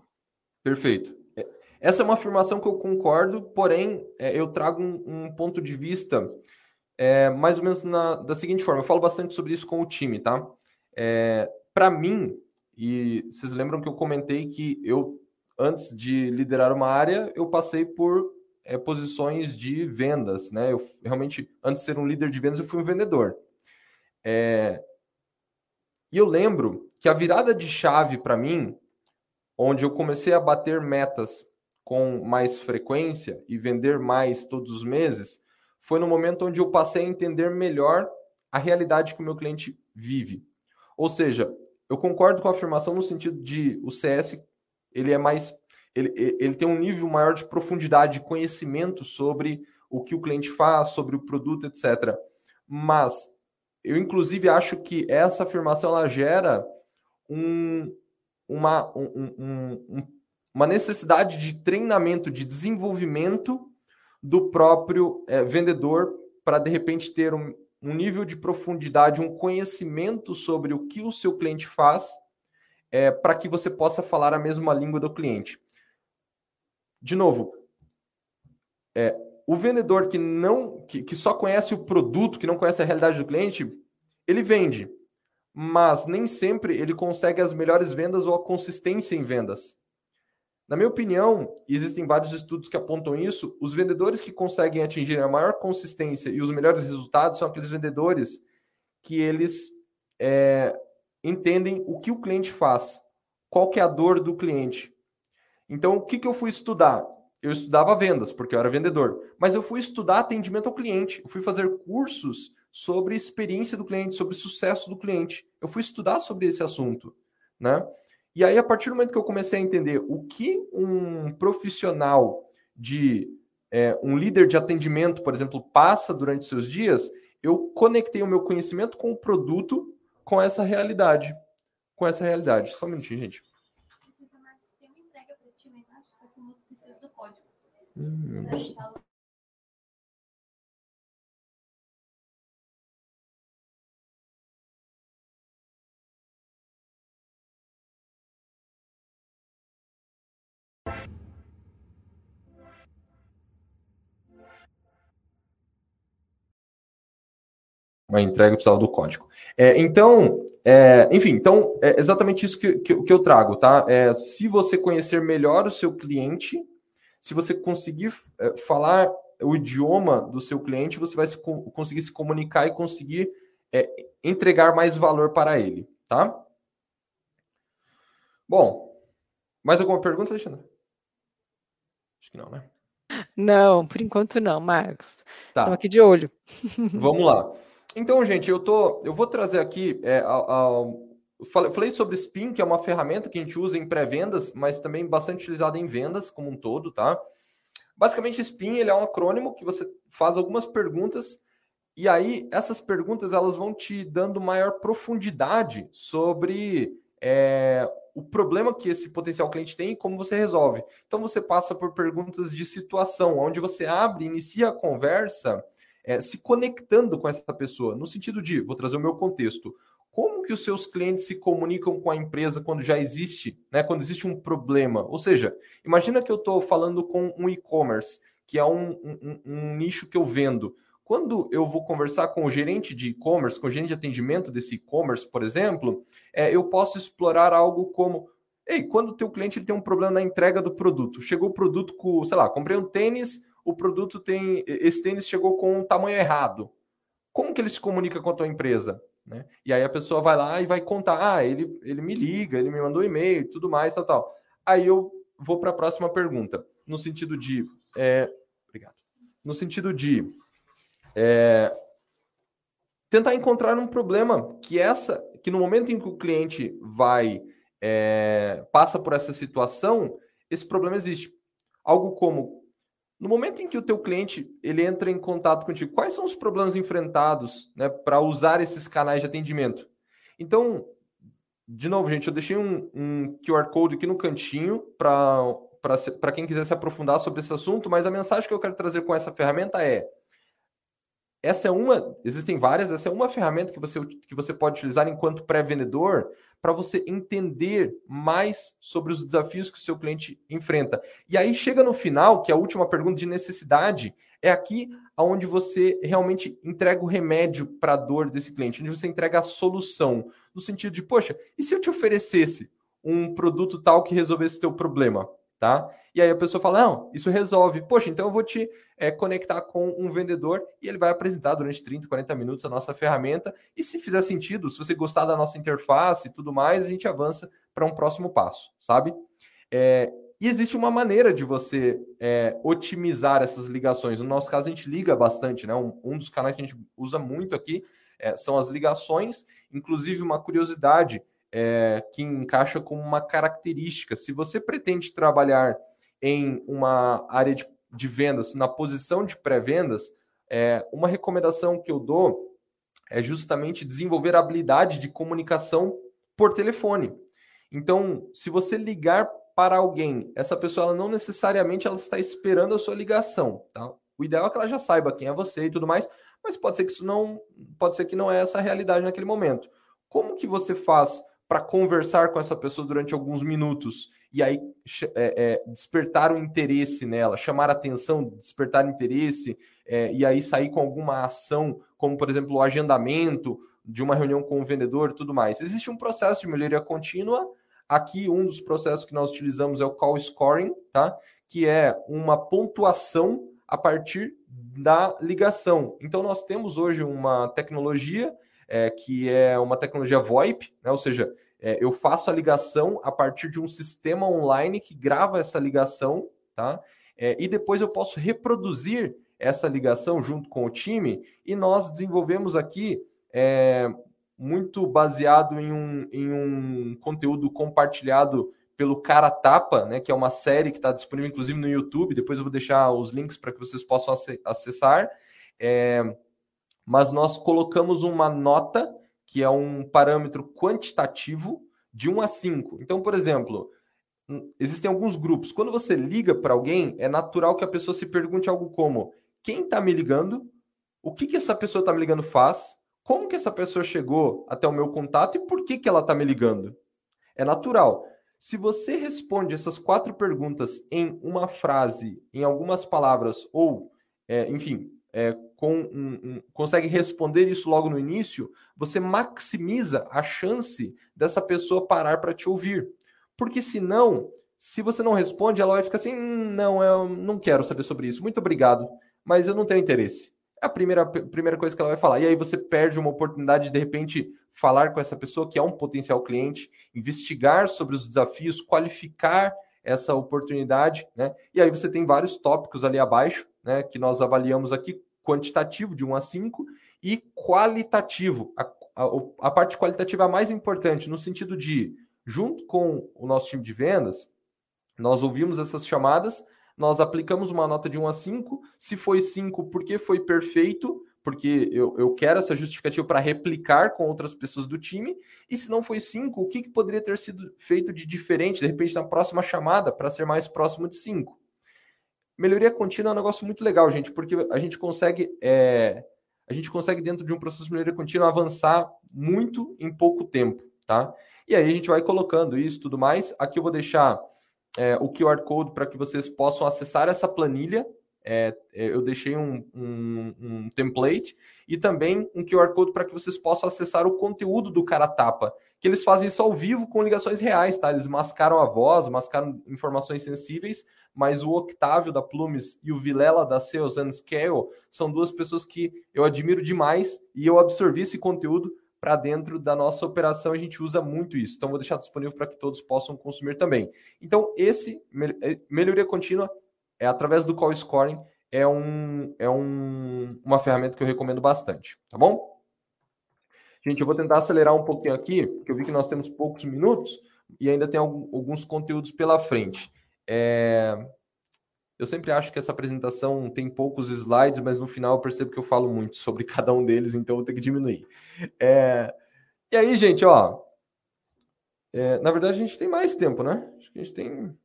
Speaker 2: Perfeito. É, essa é uma afirmação que eu concordo, porém é, eu trago um, um, ponto de vista é, mais ou menos na, da seguinte forma. Eu falo bastante sobre isso com o time, tá? É, Para mim, e vocês lembram que eu comentei que eu, antes de liderar uma área, eu passei por é, posições de vendas, né? Eu realmente, antes de ser um líder de vendas, eu fui um vendedor. É... E eu lembro que a virada de chave para mim, onde eu comecei a bater metas com mais frequência e vender mais todos os meses, foi no momento onde eu passei a entender melhor a realidade que o meu cliente vive. Ou seja, eu concordo com a afirmação no sentido de o CS ele é mais ele, ele tem um nível maior de profundidade de conhecimento sobre o que o cliente faz, sobre o produto, etc. Mas eu, inclusive, acho que essa afirmação ela gera um, uma, um, um, uma necessidade de treinamento, de desenvolvimento do próprio é, vendedor para, de repente, ter um, um, nível de profundidade, um conhecimento sobre o que o seu cliente faz, é, para que você possa falar a mesma língua do cliente. De novo, é, o vendedor que não que, que só conhece o produto, que não conhece a realidade do cliente, ele vende, mas nem sempre ele consegue as melhores vendas ou a consistência em vendas. Na minha opinião, existem vários estudos que apontam isso, os vendedores que conseguem atingir a maior consistência e os melhores resultados são aqueles vendedores que eles é, entendem o que o cliente faz, qual que é a dor do cliente. Então, o que, que eu fui estudar? eu estudava vendas, porque eu era vendedor, mas eu fui estudar atendimento ao cliente, eu fui fazer cursos sobre experiência do cliente, sobre sucesso do cliente. Eu fui estudar sobre esse assunto, né? E aí, a partir do momento que eu comecei a entender o que um profissional de é, um líder de atendimento, por exemplo, passa durante seus dias, eu conectei o meu conhecimento com o produto com essa realidade. Com essa realidade. Só um minutinho, gente. Hum, uma entrega precisava do código. É, então, é, enfim, então é exatamente isso que, que, que eu trago, tá? É, se você conhecer melhor o seu cliente, se você conseguir é, falar o idioma do seu cliente, você vai se, conseguir se comunicar e conseguir é, entregar mais valor para ele, tá? Bom, mais alguma pergunta, Alexandre? Acho que não, né?
Speaker 1: Não, por enquanto não, Marcos. Tá. Estamos aqui de olho.
Speaker 2: Vamos lá. Então, gente, eu tô, eu vou trazer aqui é, a, a, Falei sobre Spin, que é uma ferramenta que a gente usa em pré-vendas, mas também bastante utilizada em vendas como um todo, tá? Basicamente, Spin ele é um acrônimo que você faz algumas perguntas E aí, essas perguntas elas vão te dando maior profundidade sobre é, o problema que esse potencial cliente tem e como você resolve. Então, você passa por perguntas de situação, onde você abre, inicia a conversa é, se conectando com essa pessoa, no sentido de, vou trazer o meu contexto, como que os seus clientes se comunicam com a empresa quando já existe, né, quando existe um problema? Ou seja, imagina que eu estou falando com um e-commerce, que é um, um, um nicho que eu vendo. Quando eu vou conversar com o gerente de e-commerce, com o gerente de atendimento desse e-commerce, por exemplo, é, eu posso explorar algo como Ei, quando o teu cliente tem um problema na entrega do produto, chegou o produto com, sei lá, comprei um tênis, o produto tem, esse tênis chegou com um tamanho errado. Como que ele se comunica com a tua empresa? Né? E aí a pessoa vai lá e vai contar, ah, ele, ele me liga, ele me mandou e-mail, tudo mais, tal, tal. Aí eu vou para a próxima pergunta, no sentido de, é, obrigado, no sentido de é, tentar encontrar um problema que essa, que no momento em que o cliente vai é, passa por essa situação, esse problema existe. Algo como no momento em que o teu cliente ele entra em contato contigo, quais são os problemas enfrentados né, para usar esses canais de atendimento? Então, de novo, gente, eu deixei um, um QR Code aqui no cantinho para quem quiser se aprofundar sobre esse assunto, mas a mensagem que eu quero trazer com essa ferramenta é essa é uma, existem várias, essa é uma ferramenta que você, que você pode utilizar enquanto pré-vendedor para você entender mais sobre os desafios que o seu cliente enfrenta. E aí chega no final, que é a última pergunta de necessidade, é aqui onde você realmente entrega o remédio para a dor desse cliente, onde você entrega a solução, no sentido de, poxa, e se eu te oferecesse um produto tal que resolvesse teu problema? tá? E aí a pessoa fala, não, isso resolve. Poxa, então eu vou te é, conectar com um vendedor e ele vai apresentar durante 30, 40 minutos a nossa ferramenta. E se fizer sentido, se você gostar da nossa interface e tudo mais, a gente avança para um próximo passo, sabe? É, e existe uma maneira de você é, otimizar essas ligações. No nosso caso, a gente liga bastante, né? Um, um dos canais que a gente usa muito aqui é, são as ligações. Inclusive, uma curiosidade, é, que encaixa como uma característica. Se você pretende trabalhar em uma área de, de vendas, na posição de pré-vendas, é, uma recomendação que eu dou é justamente desenvolver a habilidade de comunicação por telefone. Então, se você ligar para alguém, essa pessoa não necessariamente ela está esperando a sua ligação, tá? O ideal é que ela já saiba quem é você e tudo mais, mas pode ser que isso não, pode ser que não é essa a realidade naquele momento. Como que você faz para conversar com essa pessoa durante alguns minutos e aí é, é, despertar o interesse nela, chamar atenção, despertar interesse é, e aí sair com alguma ação, como por exemplo o agendamento de uma reunião com o vendedor e tudo mais. Existe um processo de melhoria contínua. Aqui, um dos processos que nós utilizamos é o call scoring, tá? que é uma pontuação a partir da ligação. Então, nós temos hoje uma tecnologia é, que é uma tecnologia VoIP, né? ou seja, é, eu faço a ligação a partir de um sistema online que grava essa ligação, tá? É, e depois eu posso reproduzir essa ligação junto com o time e nós desenvolvemos aqui é, muito baseado em um, em um conteúdo compartilhado pelo Cara Tapa, né, que é uma série que está disponível inclusive no YouTube. Depois eu vou deixar os links para que vocês possam acessar. É, mas nós colocamos uma nota, que é um parâmetro quantitativo, de 1 a 5. Então, por exemplo, existem alguns grupos. Quando você liga para alguém, é natural que a pessoa se pergunte algo como: quem está me ligando? O que, que essa pessoa está me ligando faz? Como que essa pessoa chegou até o meu contato e por que, que ela está me ligando? É natural. Se você responde essas quatro perguntas em uma frase, em algumas palavras, ou, é, enfim, é, com um, um, consegue responder isso logo no início, você maximiza a chance dessa pessoa parar para te ouvir. Porque senão, se você não responde, ela vai ficar assim: hum, não, eu não quero saber sobre isso, muito obrigado, mas eu não tenho interesse. É a primeira, primeira coisa que ela vai falar. E aí você perde uma oportunidade de, de repente, falar com essa pessoa que é um potencial cliente, investigar sobre os desafios, qualificar essa oportunidade, né? E aí você tem vários tópicos ali abaixo, né, que nós avaliamos aqui, quantitativo de 1 a 5 e qualitativo. A, a, a parte qualitativa é a mais importante, no sentido de, junto com o nosso time de vendas, nós ouvimos essas chamadas, nós aplicamos uma nota de 1 a 5. Se foi 5, porque foi perfeito, porque eu, eu quero essa justificativa para replicar com outras pessoas do time. E se não foi cinco, o que, que poderia ter sido feito de diferente, de repente, na próxima chamada, para ser mais próximo de cinco? Melhoria contínua é um negócio muito legal, gente, porque a gente consegue. É, a gente consegue, dentro de um processo de melhoria contínua, avançar muito em pouco tempo, tá? E aí a gente vai colocando isso tudo mais. Aqui eu vou deixar é, o QR Code para que vocês possam acessar essa planilha é, é, eu deixei um, um, um, template e também um QR Code para que vocês possam acessar o conteúdo do Cara Tapa, que eles fazem isso ao vivo com ligações reais, tá? Eles mascaram a voz, mascaram informações sensíveis, mas o Octávio da Plumes e o Vilela da Sales and Scale são duas pessoas que eu admiro demais e eu absorvi esse conteúdo para dentro da nossa operação, a gente usa muito isso. Então, vou deixar disponível para que todos possam consumir também. Então, esse é, melhoria contínua é através do call scoring, é, um, é um, uma ferramenta que eu recomendo bastante, tá bom? Gente, eu vou tentar acelerar um pouquinho aqui, porque eu vi que nós temos poucos minutos e ainda tem alguns conteúdos pela frente. É... Eu sempre acho que essa apresentação tem poucos slides, mas no final eu percebo que eu falo muito sobre cada um deles, então eu vou ter que diminuir. É... E aí, gente, ó. É... Na verdade, a gente tem mais tempo, né? Acho que a gente tem.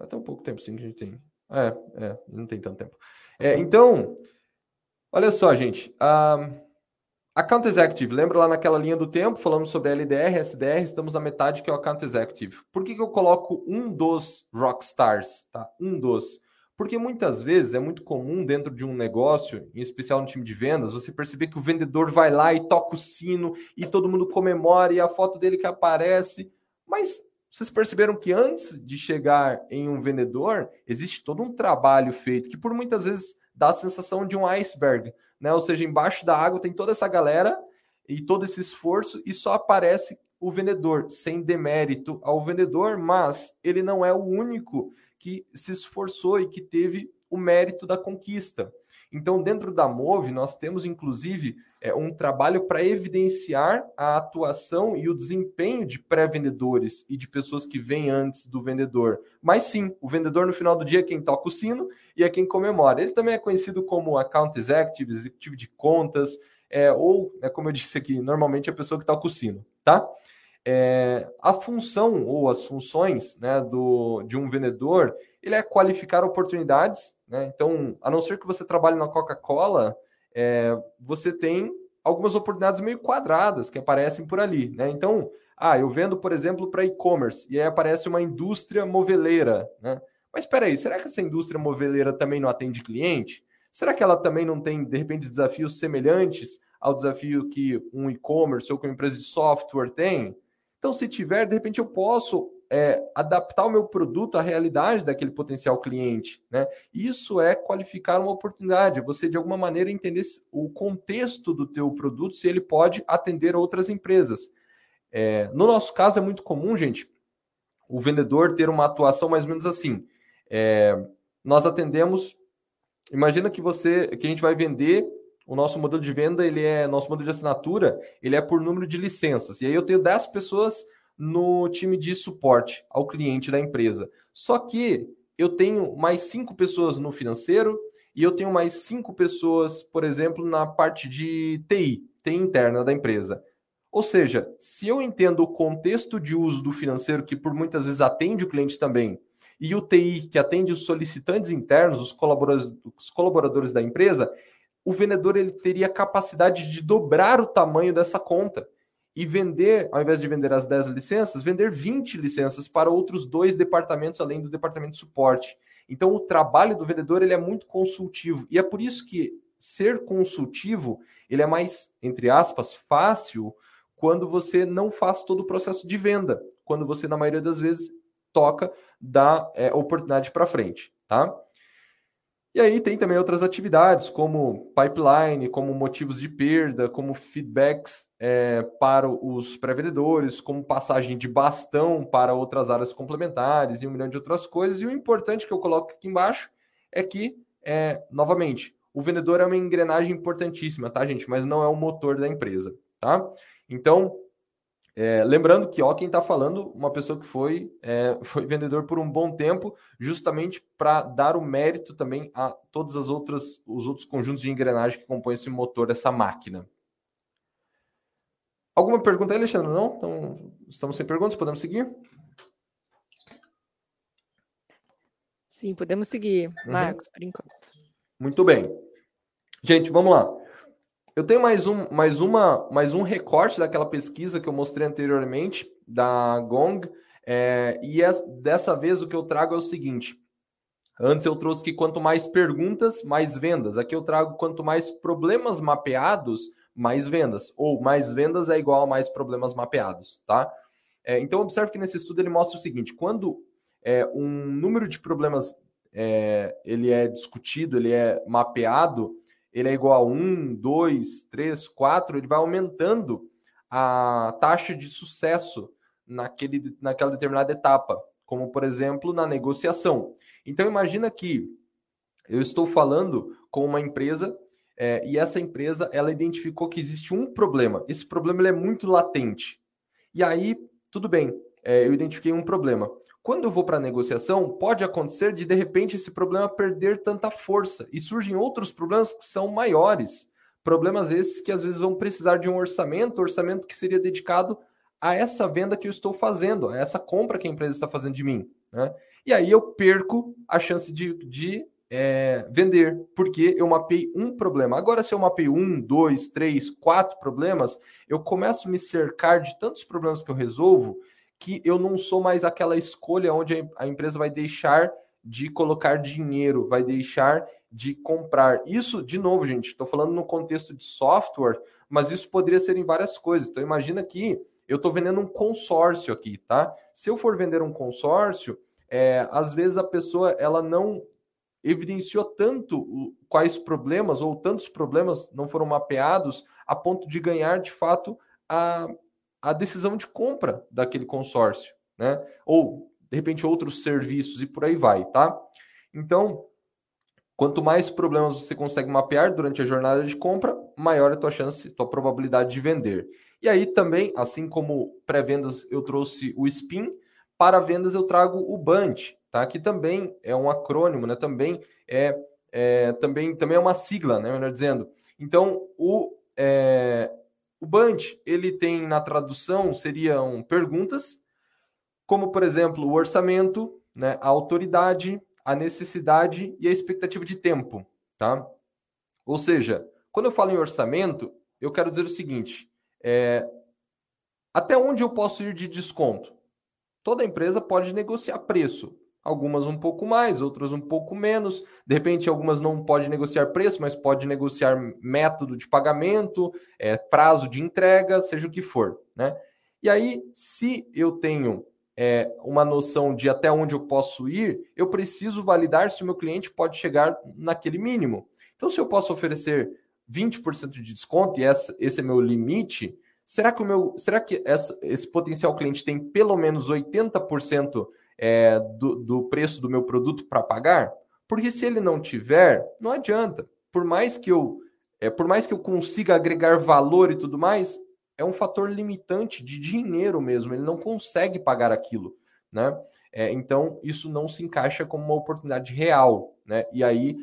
Speaker 2: Até um pouco tempo, sim, que a gente tem. É, é, não tem tanto tempo. É, então, olha só, gente. Account Executive, lembra lá naquela linha do tempo, falamos sobre LDR, SDR, estamos na metade que é o Account Executive. Por que, que eu coloco um dos Rockstars? Tá? Um dos. Porque muitas vezes é muito comum dentro de um negócio, em especial no time de vendas, você perceber que o vendedor vai lá e toca o sino e todo mundo comemora e a foto dele que aparece. Mas vocês perceberam que antes de chegar em um vendedor, existe todo um trabalho feito que por muitas vezes dá a sensação de um iceberg, né? Ou seja, embaixo da água tem toda essa galera e todo esse esforço e só aparece o vendedor, sem demérito ao vendedor, mas ele não é o único que se esforçou e que teve o mérito da conquista. Então, dentro da Move, nós temos inclusive é, um trabalho para evidenciar a atuação e o desempenho de pré-vendedores e de pessoas que vêm antes do vendedor. Mas sim, o vendedor no final do dia é quem toca o sino e é quem comemora. Ele também é conhecido como account executive, executivo de contas, é, ou, é, como eu disse aqui, normalmente é a pessoa que toca o sino, tá? É, a função ou as funções né, do, de um vendedor, ele é qualificar oportunidades. Né? Então, a não ser que você trabalhe na Coca-Cola, é, você tem algumas oportunidades meio quadradas que aparecem por ali. Né? Então, ah, eu vendo, por exemplo, para e-commerce, e aí aparece uma indústria moveleira. Né? Mas espera aí, será que essa indústria moveleira também não atende cliente? Será que ela também não tem, de repente, desafios semelhantes ao desafio que um e-commerce ou que uma empresa de software tem? Então, se tiver, de repente eu posso é, adaptar o meu produto à realidade daquele potencial cliente. Né? Isso é qualificar uma oportunidade, você de alguma maneira entender o contexto do teu produto, se ele pode atender outras empresas. É, no nosso caso é muito comum, gente, o vendedor ter uma atuação mais ou menos assim. É, nós atendemos, imagina que você, que a gente vai vender o nosso modelo de venda, ele é nosso modelo de assinatura, ele é por número de licenças. E aí eu tenho 10 pessoas no time de suporte ao cliente da empresa. Só que eu tenho mais cinco pessoas no financeiro e eu tenho mais cinco pessoas, por exemplo, na parte de TI, TI interna da empresa. Ou seja, se eu entendo o contexto de uso do financeiro, que por muitas vezes atende o cliente também, e o TI, que atende os solicitantes internos, os colaboradores, os colaboradores da empresa, o vendedor ele teria capacidade de dobrar o tamanho dessa conta e vender, ao invés de vender as 10 licenças, vender 20 licenças para outros dois departamentos além do departamento de suporte. Então o trabalho do vendedor ele é muito consultivo e é por isso que ser consultivo ele é mais entre aspas fácil quando você não faz todo o processo de venda, quando você na maioria das vezes toca da é, oportunidade para frente, tá? E aí tem também outras atividades, como pipeline, como motivos de perda, como feedbacks é, para os pré-vendedores, como passagem de bastão para outras áreas complementares e um milhão de outras coisas. E o importante que eu coloco aqui embaixo é que, é, novamente, o vendedor é uma engrenagem importantíssima, tá, gente? Mas não é o motor da empresa, tá? Então, É, lembrando que, ó, quem está falando, uma pessoa que foi, é, foi vendedor por um bom tempo, justamente para dar o mérito também a todos as outras, os outros conjuntos de engrenagem que compõem esse motor dessa máquina. Alguma pergunta aí, Alexandre? Não? Então, estamos sem perguntas, podemos seguir?
Speaker 1: Sim, podemos seguir, uhum. Marcos, uhum. por enquanto.
Speaker 2: Muito bem. Gente, vamos lá. Eu tenho mais um, mais uma, mais um recorte daquela pesquisa que eu mostrei anteriormente da Gong. É, e dessa vez o que eu trago é o seguinte: antes eu trouxe que quanto mais perguntas, mais vendas. Aqui eu trago quanto mais problemas mapeados, mais vendas. Ou mais vendas é igual a mais problemas mapeados, tá? É, então observe que nesse estudo ele mostra o seguinte: quando é, um número de problemas é, ele é discutido, ele é mapeado, ele é igual a 1, 2, 3, 4, ele vai aumentando a taxa de sucesso naquele, naquela determinada etapa, como por exemplo na negociação. Então imagina que eu estou falando com uma empresa é, e essa empresa ela identificou que existe um problema. Esse problema é muito latente. E aí, tudo bem, é, eu identifiquei um problema. Quando eu vou para a negociação, pode acontecer de de repente esse problema perder tanta força e surgem outros problemas que são maiores. Problemas esses que às vezes vão precisar de um orçamento, orçamento que seria dedicado a essa venda que eu estou fazendo, a essa compra que a empresa está fazendo de mim. Né? E aí eu perco a chance de, de é, vender, porque eu mapei um problema. Agora, se eu mapei um, dois, três, quatro problemas, eu começo a me cercar de tantos problemas que eu resolvo que eu não sou mais aquela escolha onde a empresa vai deixar de colocar dinheiro, vai deixar de comprar. Isso, de novo, gente, estou falando no contexto de software, mas isso poderia ser em várias coisas. Então, imagina que eu estou vendendo um consórcio aqui, tá? Se eu for vender um consórcio, é, às vezes a pessoa ela não evidenciou tanto quais problemas ou tantos problemas não foram mapeados a ponto de ganhar de fato a, a decisão de compra daquele consórcio, né? Ou de repente outros serviços e por aí vai, tá? Então, quanto mais problemas você consegue mapear durante a jornada de compra, maior é a tua chance, tua probabilidade de vender. E aí também, assim como pré-vendas eu trouxe o SPIN, para vendas eu trago o BUNT, tá? Que também é um acrônimo, né? Também é, é também, também é uma sigla, né? Melhor dizendo. Então, o, é, o Bunch, ele tem na tradução seriam perguntas, como por exemplo, o orçamento, né, a autoridade, a necessidade e a expectativa de tempo, tá? Ou seja, quando eu falo em orçamento, eu quero dizer o seguinte: é, até onde eu posso ir de desconto? Toda empresa pode negociar preço algumas um pouco mais, outras um pouco menos. De repente, algumas não pode negociar preço, mas pode negociar método de pagamento, é, prazo de entrega, seja o que for. Né? E aí, se eu tenho é, uma noção de até onde eu posso ir, eu preciso validar se o meu cliente pode chegar naquele mínimo. Então, se eu posso oferecer 20% de desconto e essa, esse é meu limite, será que o meu, será que esse potencial cliente tem pelo menos 80% é, do, do preço do meu produto para pagar? Porque se ele não tiver, não adianta. Por mais que eu, é, por mais que eu consiga agregar valor e tudo mais, é um fator limitante de dinheiro mesmo. Ele não consegue pagar aquilo, né? É, então isso não se encaixa como uma oportunidade real, né? E aí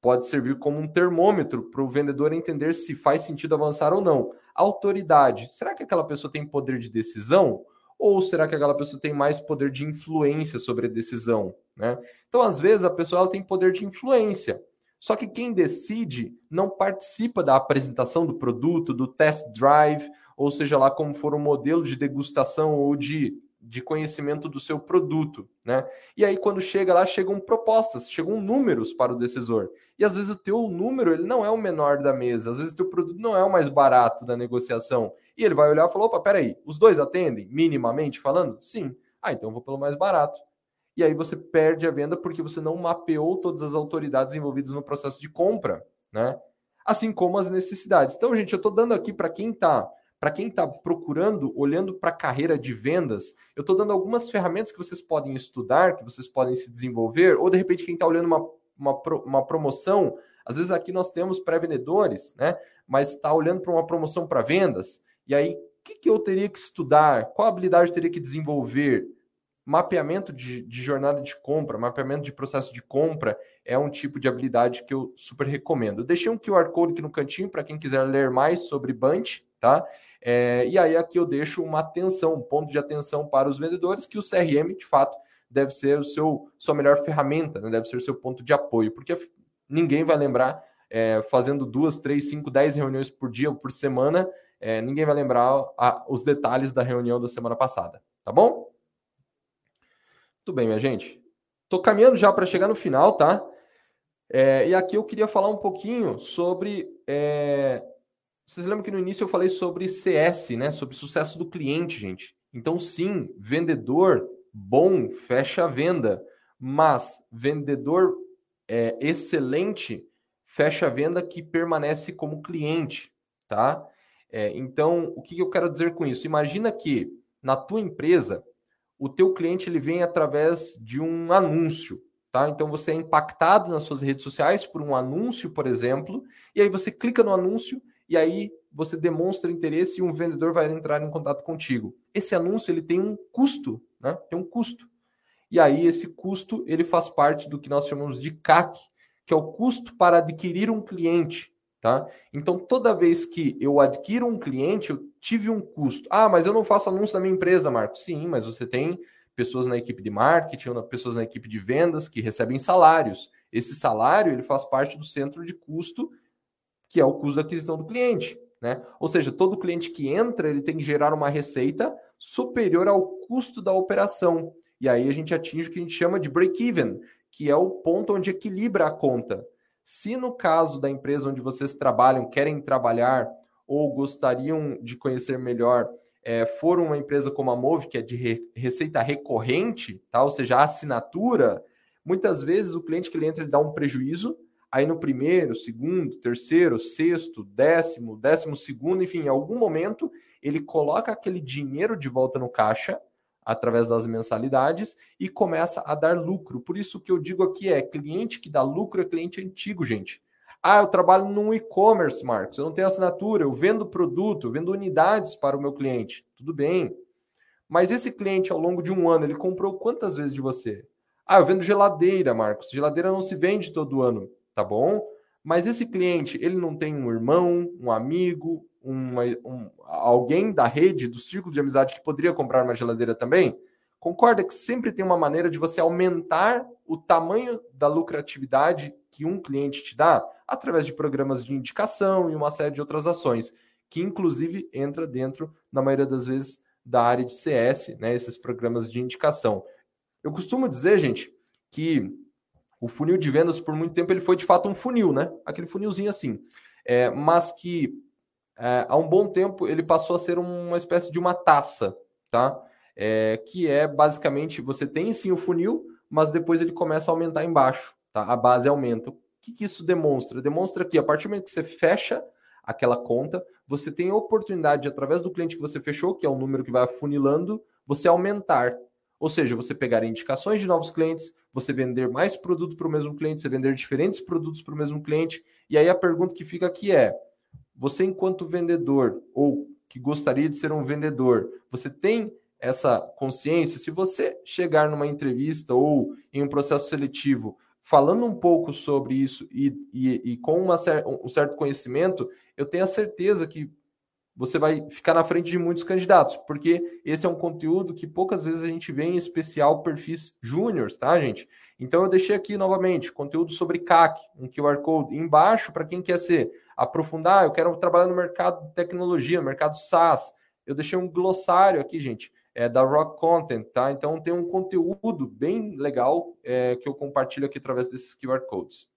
Speaker 2: pode servir como um termômetro para o vendedor entender se faz sentido avançar ou não. Autoridade. Será que aquela pessoa tem poder de decisão? Ou será que aquela pessoa tem mais poder de influência sobre a decisão? Né? Então, às vezes, a pessoa ela tem poder de influência. Só que quem decide não participa da apresentação do produto, do test drive, ou seja lá como for o modelo de degustação ou de de conhecimento do seu produto, né? E aí quando chega lá, chegam propostas, chegam números para o decisor. E às vezes o teu número, ele não é o menor da mesa, às vezes o teu produto não é o mais barato da negociação. E ele vai olhar e falar, opa, peraí, os dois atendem, minimamente falando? Sim. Ah, então eu vou pelo mais barato. E aí você perde a venda porque você não mapeou todas as autoridades envolvidas no processo de compra, né? Assim como as necessidades. Então, gente, eu estou dando aqui para quem está para quem está procurando, olhando para a carreira de vendas, eu estou dando algumas ferramentas que vocês podem estudar, que vocês podem se desenvolver, ou de repente quem está olhando uma, uma, uma promoção, às vezes aqui nós temos pré-vendedores, né? Mas está olhando para uma promoção para vendas, e aí que, que eu teria que estudar? Qual habilidade eu teria que desenvolver? Mapeamento de, de, jornada de compra, mapeamento de processo de compra é um tipo de habilidade que eu super recomendo. Eu deixei um QR Code aqui no cantinho para quem quiser ler mais sobre Bunch, tá? É, e aí aqui eu deixo uma atenção, um ponto de atenção para os vendedores, que o CRM, de fato, deve ser o seu sua melhor ferramenta, né? deve ser o seu ponto de apoio, porque ninguém vai lembrar é, fazendo duas, três, cinco, dez reuniões por dia ou por semana, é, ninguém vai lembrar a, os detalhes da reunião da semana passada, tá bom? Tudo bem, minha gente. Estou caminhando já para chegar no final, tá? É, e aqui eu queria falar um pouquinho sobre é, vocês lembram que no início eu falei sobre CS, né? Sobre sucesso do cliente, gente. Então, sim, vendedor bom fecha a venda, mas vendedor é, excelente fecha a venda que permanece como cliente, tá? É, então, o que eu quero dizer com isso? Imagina que na tua empresa o teu cliente ele vem através de um anúncio, tá? Então você é impactado nas suas redes sociais por um anúncio, por exemplo, e aí você clica no anúncio e aí você demonstra interesse e um vendedor vai entrar em contato contigo. Esse anúncio ele tem um custo, né? Tem um custo. E aí esse custo ele faz parte do que nós chamamos de CAC, que é o custo para adquirir um cliente, tá? Então toda vez que eu adquiro um cliente, eu tive um custo. Ah, mas eu não faço anúncio na minha empresa, Marcos. Sim, mas você tem pessoas na equipe de marketing, pessoas na equipe de vendas que recebem salários. Esse salário ele faz parte do centro de custo que é o custo da aquisição do cliente. Né? Ou seja, todo cliente que entra ele tem que gerar uma receita superior ao custo da operação. E aí a gente atinge o que a gente chama de break-even, que é o ponto onde equilibra a conta. Se no caso da empresa onde vocês trabalham, querem trabalhar ou gostariam de conhecer melhor, é, for uma empresa como a Move, que é de re receita recorrente, tá? ou seja, assinatura, muitas vezes o cliente que ele entra ele dá um prejuízo, Aí no primeiro, segundo, terceiro, sexto, décimo, décimo segundo, enfim, em algum momento ele coloca aquele dinheiro de volta no caixa através das mensalidades e começa a dar lucro. Por isso que eu digo aqui é cliente que dá lucro é cliente antigo, gente. Ah, eu trabalho num e-commerce, Marcos. Eu não tenho assinatura, eu vendo produto, eu vendo unidades para o meu cliente. Tudo bem. Mas esse cliente, ao longo de um ano, ele comprou quantas vezes de você? Ah, eu vendo geladeira, Marcos. Geladeira não se vende todo ano tá bom? Mas esse cliente, ele não tem um irmão, um amigo, uma, um, alguém da rede, do círculo de amizade que poderia comprar uma geladeira também? Concorda que sempre tem uma maneira de você aumentar o tamanho da lucratividade que um cliente te dá através de programas de indicação e uma série de outras ações, que inclusive entra dentro, na maioria das vezes, da área de CS, né, esses programas de indicação. Eu costumo dizer, gente, que o funil de vendas, por muito tempo, ele foi de fato um funil, né? Aquele funilzinho assim. É, mas que é, há um bom tempo ele passou a ser uma espécie de uma taça, tá? É, que é basicamente você tem sim o funil, mas depois ele começa a aumentar embaixo, tá? A base aumenta. O que, que isso demonstra? Demonstra que a partir do momento que você fecha aquela conta, você tem a oportunidade, através do cliente que você fechou, que é o número que vai afunilando, você aumentar. Ou seja, você pegar indicações de novos clientes, você vender mais produto para o mesmo cliente, você vender diferentes produtos para o mesmo cliente. E aí a pergunta que fica aqui é: você, enquanto vendedor, ou que gostaria de ser um vendedor, você tem essa consciência? Se você chegar numa entrevista ou em um processo seletivo falando um pouco sobre isso e, e, e com uma, um certo conhecimento, eu tenho a certeza que você vai ficar na frente de muitos candidatos, porque esse é um conteúdo que poucas vezes a gente vê em especial perfis júniores, tá, gente? Então eu deixei aqui novamente conteúdo sobre CAC, um QR Code embaixo para quem quer ser aprofundar, eu quero trabalhar no mercado de tecnologia, mercado SaaS. Eu deixei um glossário aqui, gente, é da Rock Content, tá? Então tem um conteúdo bem legal é, que eu compartilho aqui através desses QR Codes.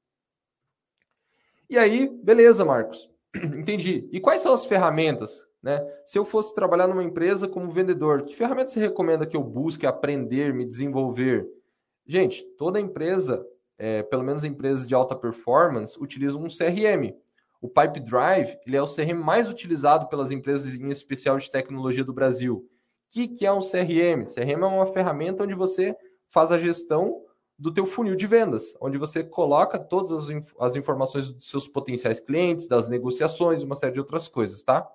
Speaker 2: E aí, beleza, Marcos. Entendi. E quais são as ferramentas? Né? Se eu fosse trabalhar numa empresa como vendedor, que ferramentas você recomenda que eu busque aprender, me desenvolver? Gente, toda empresa, é, pelo menos empresas de alta performance, utilizam um CRM. O Pipe Drive ele é o CRM mais utilizado pelas empresas, em especial de tecnologia do Brasil. O que, que é um CRM? CRM é uma ferramenta onde você faz a gestão do teu funil de vendas, onde você coloca todas as, as informações dos seus potenciais clientes, das negociações, uma série de outras coisas, tá?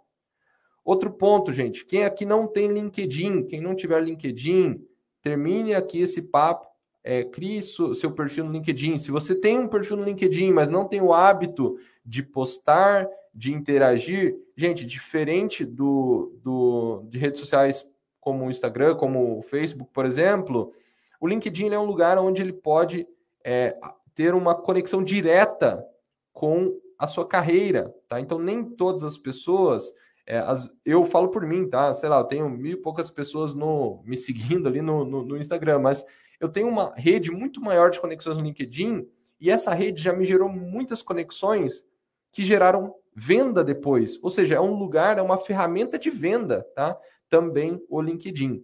Speaker 2: Outro ponto, gente, quem aqui não tem LinkedIn, quem não tiver LinkedIn, termine aqui esse papo, é, crie seu perfil no LinkedIn. Se você tem um perfil no LinkedIn, mas não tem o hábito de postar, de interagir, gente, diferente do, do de redes sociais como o Instagram, como o Facebook, por exemplo, o LinkedIn é um lugar onde ele pode é, ter uma conexão direta com a sua carreira, tá? Então nem todas as pessoas é, as, eu falo por mim, tá? Sei lá, eu tenho mil e poucas pessoas no, me seguindo ali no, no, no, Instagram, mas eu tenho uma rede muito maior de conexões no LinkedIn e essa rede já me gerou muitas conexões que geraram venda depois. Ou seja, é um lugar, é uma ferramenta de venda, tá? Também o LinkedIn.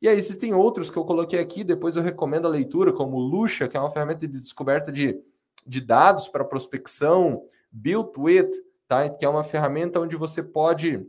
Speaker 2: E aí existem outros que eu coloquei aqui, depois eu recomendo a leitura, como o Lucha, que é uma ferramenta de descoberta de, de dados para prospecção, Built With, tá? que é uma ferramenta onde você pode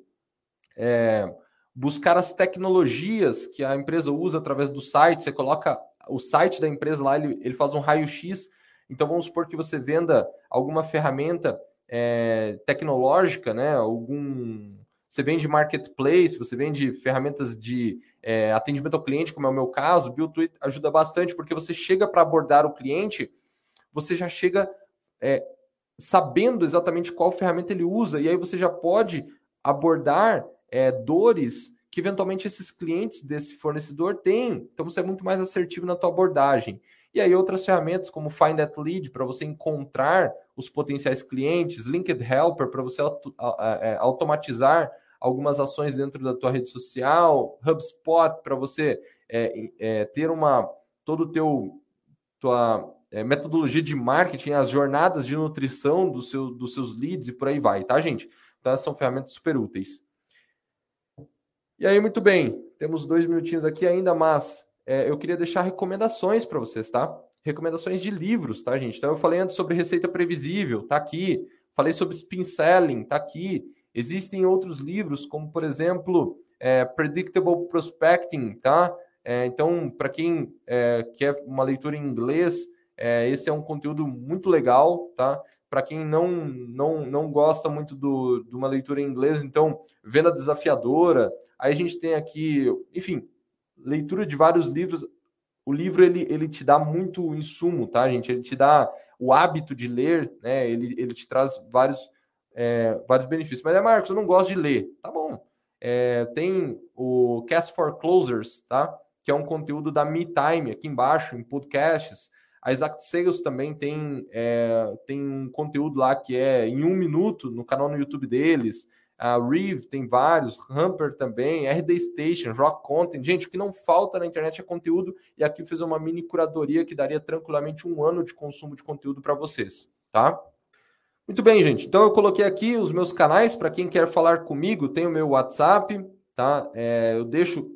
Speaker 2: é, buscar as tecnologias que a empresa usa através do site. Você coloca o site da empresa lá, ele, ele faz um raio-x. Então vamos supor que você venda alguma ferramenta é, tecnológica, né? Algum você vende marketplace, você vende ferramentas de é, atendimento ao cliente, como é o meu caso, BuildTweet ajuda bastante, porque você chega para abordar o cliente, você já chega é, sabendo exatamente qual ferramenta ele usa, e aí você já pode abordar é, dores que eventualmente esses clientes desse fornecedor têm. Então você é muito mais assertivo na tua abordagem. E aí outras ferramentas como Find That Lead para você encontrar os potenciais clientes, Linked Helper para você é, automatizar algumas ações dentro da tua rede social, HubSpot para você é, é, ter uma todo o teu tua é, metodologia de marketing, as jornadas de nutrição do seu, dos seus leads e por aí vai, tá, gente? Então, são ferramentas super úteis. E aí, muito bem, temos dois minutinhos aqui ainda, mas é, eu queria deixar recomendações para vocês, tá? Recomendações de livros, tá, gente? Então, eu falei antes sobre receita previsível, tá aqui. Falei sobre spin selling, tá aqui. Existem outros livros, como, por exemplo, é, Predictable Prospecting, tá? É, então, para quem é, quer uma leitura em inglês, é, esse é um conteúdo muito legal, tá? Para quem não, não, não gosta muito do, de uma leitura em inglês, então, Venda Desafiadora. Aí a gente tem aqui, enfim, leitura de vários livros. O livro, ele, ele te dá muito insumo, tá, gente? Ele te dá o hábito de ler, né? Ele, ele te traz vários, é, vários benefícios. Mas é, Marcos, eu não gosto de ler. Tá bom. É, tem o Cast for Closers, tá? Que é um conteúdo da Me Time aqui embaixo, em podcasts. A Exact Sales também tem, é, tem um conteúdo lá que é em um minuto no canal no YouTube deles. A Reeve tem vários, Hamper também, RD Station, Rock Content. Gente, o que não falta na internet é conteúdo e aqui fiz uma mini curadoria que daria tranquilamente um ano de consumo de conteúdo para vocês, tá? Muito bem, gente. Então eu coloquei aqui os meus canais para quem quer falar comigo. Tem o meu WhatsApp, tá? É, eu deixo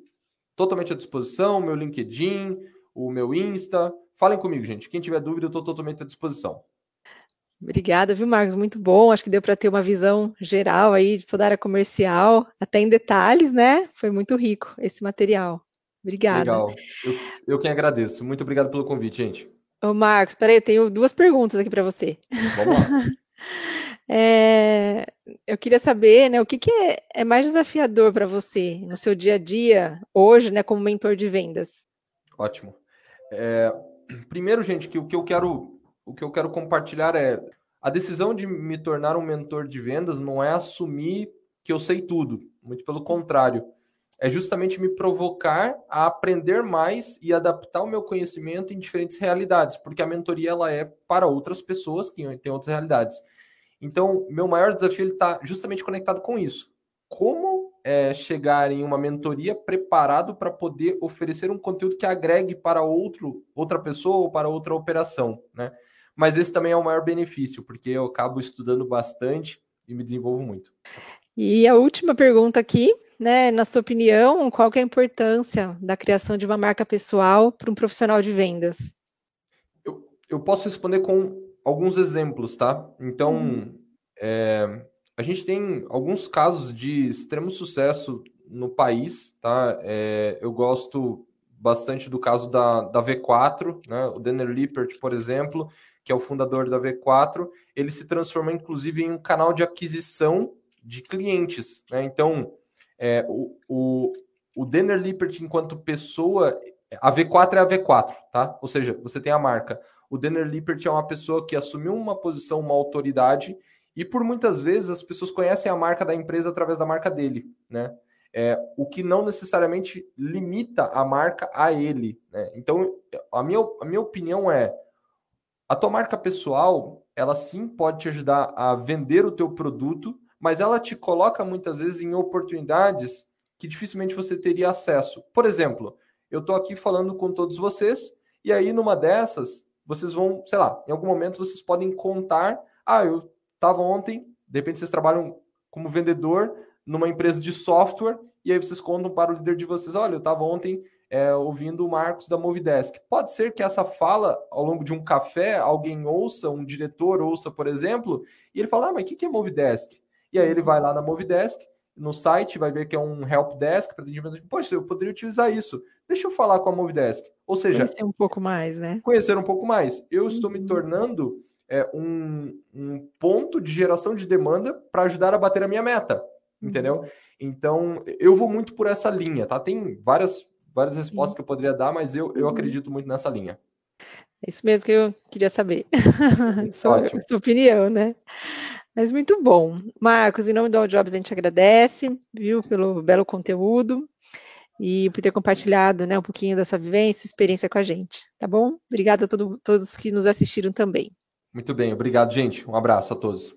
Speaker 2: totalmente à disposição, meu LinkedIn, o meu Insta. Falem comigo, gente. Quem tiver dúvida, eu estou totalmente à disposição.
Speaker 1: Obrigada, viu, Marcos? Muito bom. Acho que deu para ter uma visão geral aí de toda a área comercial, até em detalhes, né? Foi muito rico esse material. Obrigada.
Speaker 2: Legal. Eu, eu quem agradeço. Muito obrigado pelo convite, gente.
Speaker 1: Ô, Marcos, peraí, eu tenho duas perguntas aqui para você. Vamos lá. é, eu queria saber, né, o que, que é, é mais desafiador para você no seu dia a dia, hoje, né, como mentor de vendas?
Speaker 2: Ótimo. É, primeiro, gente, que o que eu quero o que eu quero compartilhar é a decisão de me tornar um mentor de vendas não é assumir que eu sei tudo, muito pelo contrário. É justamente me provocar a aprender mais e adaptar o meu conhecimento em diferentes realidades, porque a mentoria ela é para outras pessoas que têm outras realidades. Então, meu maior desafio está justamente conectado com isso. Como é, chegar em uma mentoria preparado para poder oferecer um conteúdo que agregue para outro, outra pessoa ou para outra operação, né? Mas esse também é o maior benefício, porque eu acabo estudando bastante e me desenvolvo muito.
Speaker 1: E a última pergunta aqui, né? Na sua opinião, qual é a importância da criação de uma marca pessoal para um profissional de vendas?
Speaker 2: Eu, eu posso responder com alguns exemplos, tá? Então, hum. é, a gente tem alguns casos de extremo sucesso no país, tá? É, eu gosto bastante do caso da, da V4, né? O Denner Lippert, por exemplo, que é o fundador da V4, ele se transformou inclusive em um canal de aquisição de clientes. Né? Então, é, o, o, o Denner Lippert, enquanto pessoa, a V4 é a V4, tá? Ou seja, você tem a marca. O Denner Lippert é uma pessoa que assumiu uma posição, uma autoridade, e por muitas vezes as pessoas conhecem a marca da empresa através da marca dele, né? É, o que não necessariamente limita a marca a ele. Né? Então, a minha, a minha opinião é, a tua marca pessoal, ela sim pode te ajudar a vender o teu produto, mas ela te coloca muitas vezes em oportunidades que dificilmente você teria acesso. Por exemplo, eu estou aqui falando com todos vocês, e aí numa dessas, vocês vão, sei lá, em algum momento vocês podem contar, ah, eu estava ontem, de repente vocês trabalham como vendedor numa empresa de software, e aí vocês contam para o líder de vocês, olha, eu estava ontem é, ouvindo o Marcos da Movidesk. Pode ser que essa fala, ao longo de um café, alguém ouça, um diretor ouça, por exemplo, e ele fala, ah, mas o que é Movidesk? E aí ele vai lá na Movidesk, no site, vai ver que é um help desk para atendimento. Poxa, eu poderia utilizar isso. Deixa eu falar com a Movidesk. Ou seja,
Speaker 1: conhecer um pouco mais, né?
Speaker 2: Conhecer um pouco mais. Eu estou me uhum. tornando é, um, um ponto de geração de demanda para ajudar a bater a minha meta entendeu? Uhum. Então, eu vou muito por essa linha, tá? Tem várias, várias respostas que eu poderia dar, mas eu, eu uhum. acredito muito nessa linha.
Speaker 1: É isso mesmo que eu queria saber. sua, sua opinião, né? Mas muito bom. Marcos, em nome do All Jobs, a gente agradece, viu, pelo belo conteúdo e por ter compartilhado né, um pouquinho da sua vivência, experiência com a gente, tá bom? Obrigada a todo, todos que nos assistiram também.
Speaker 2: Muito bem, obrigado, gente. Um abraço a todos.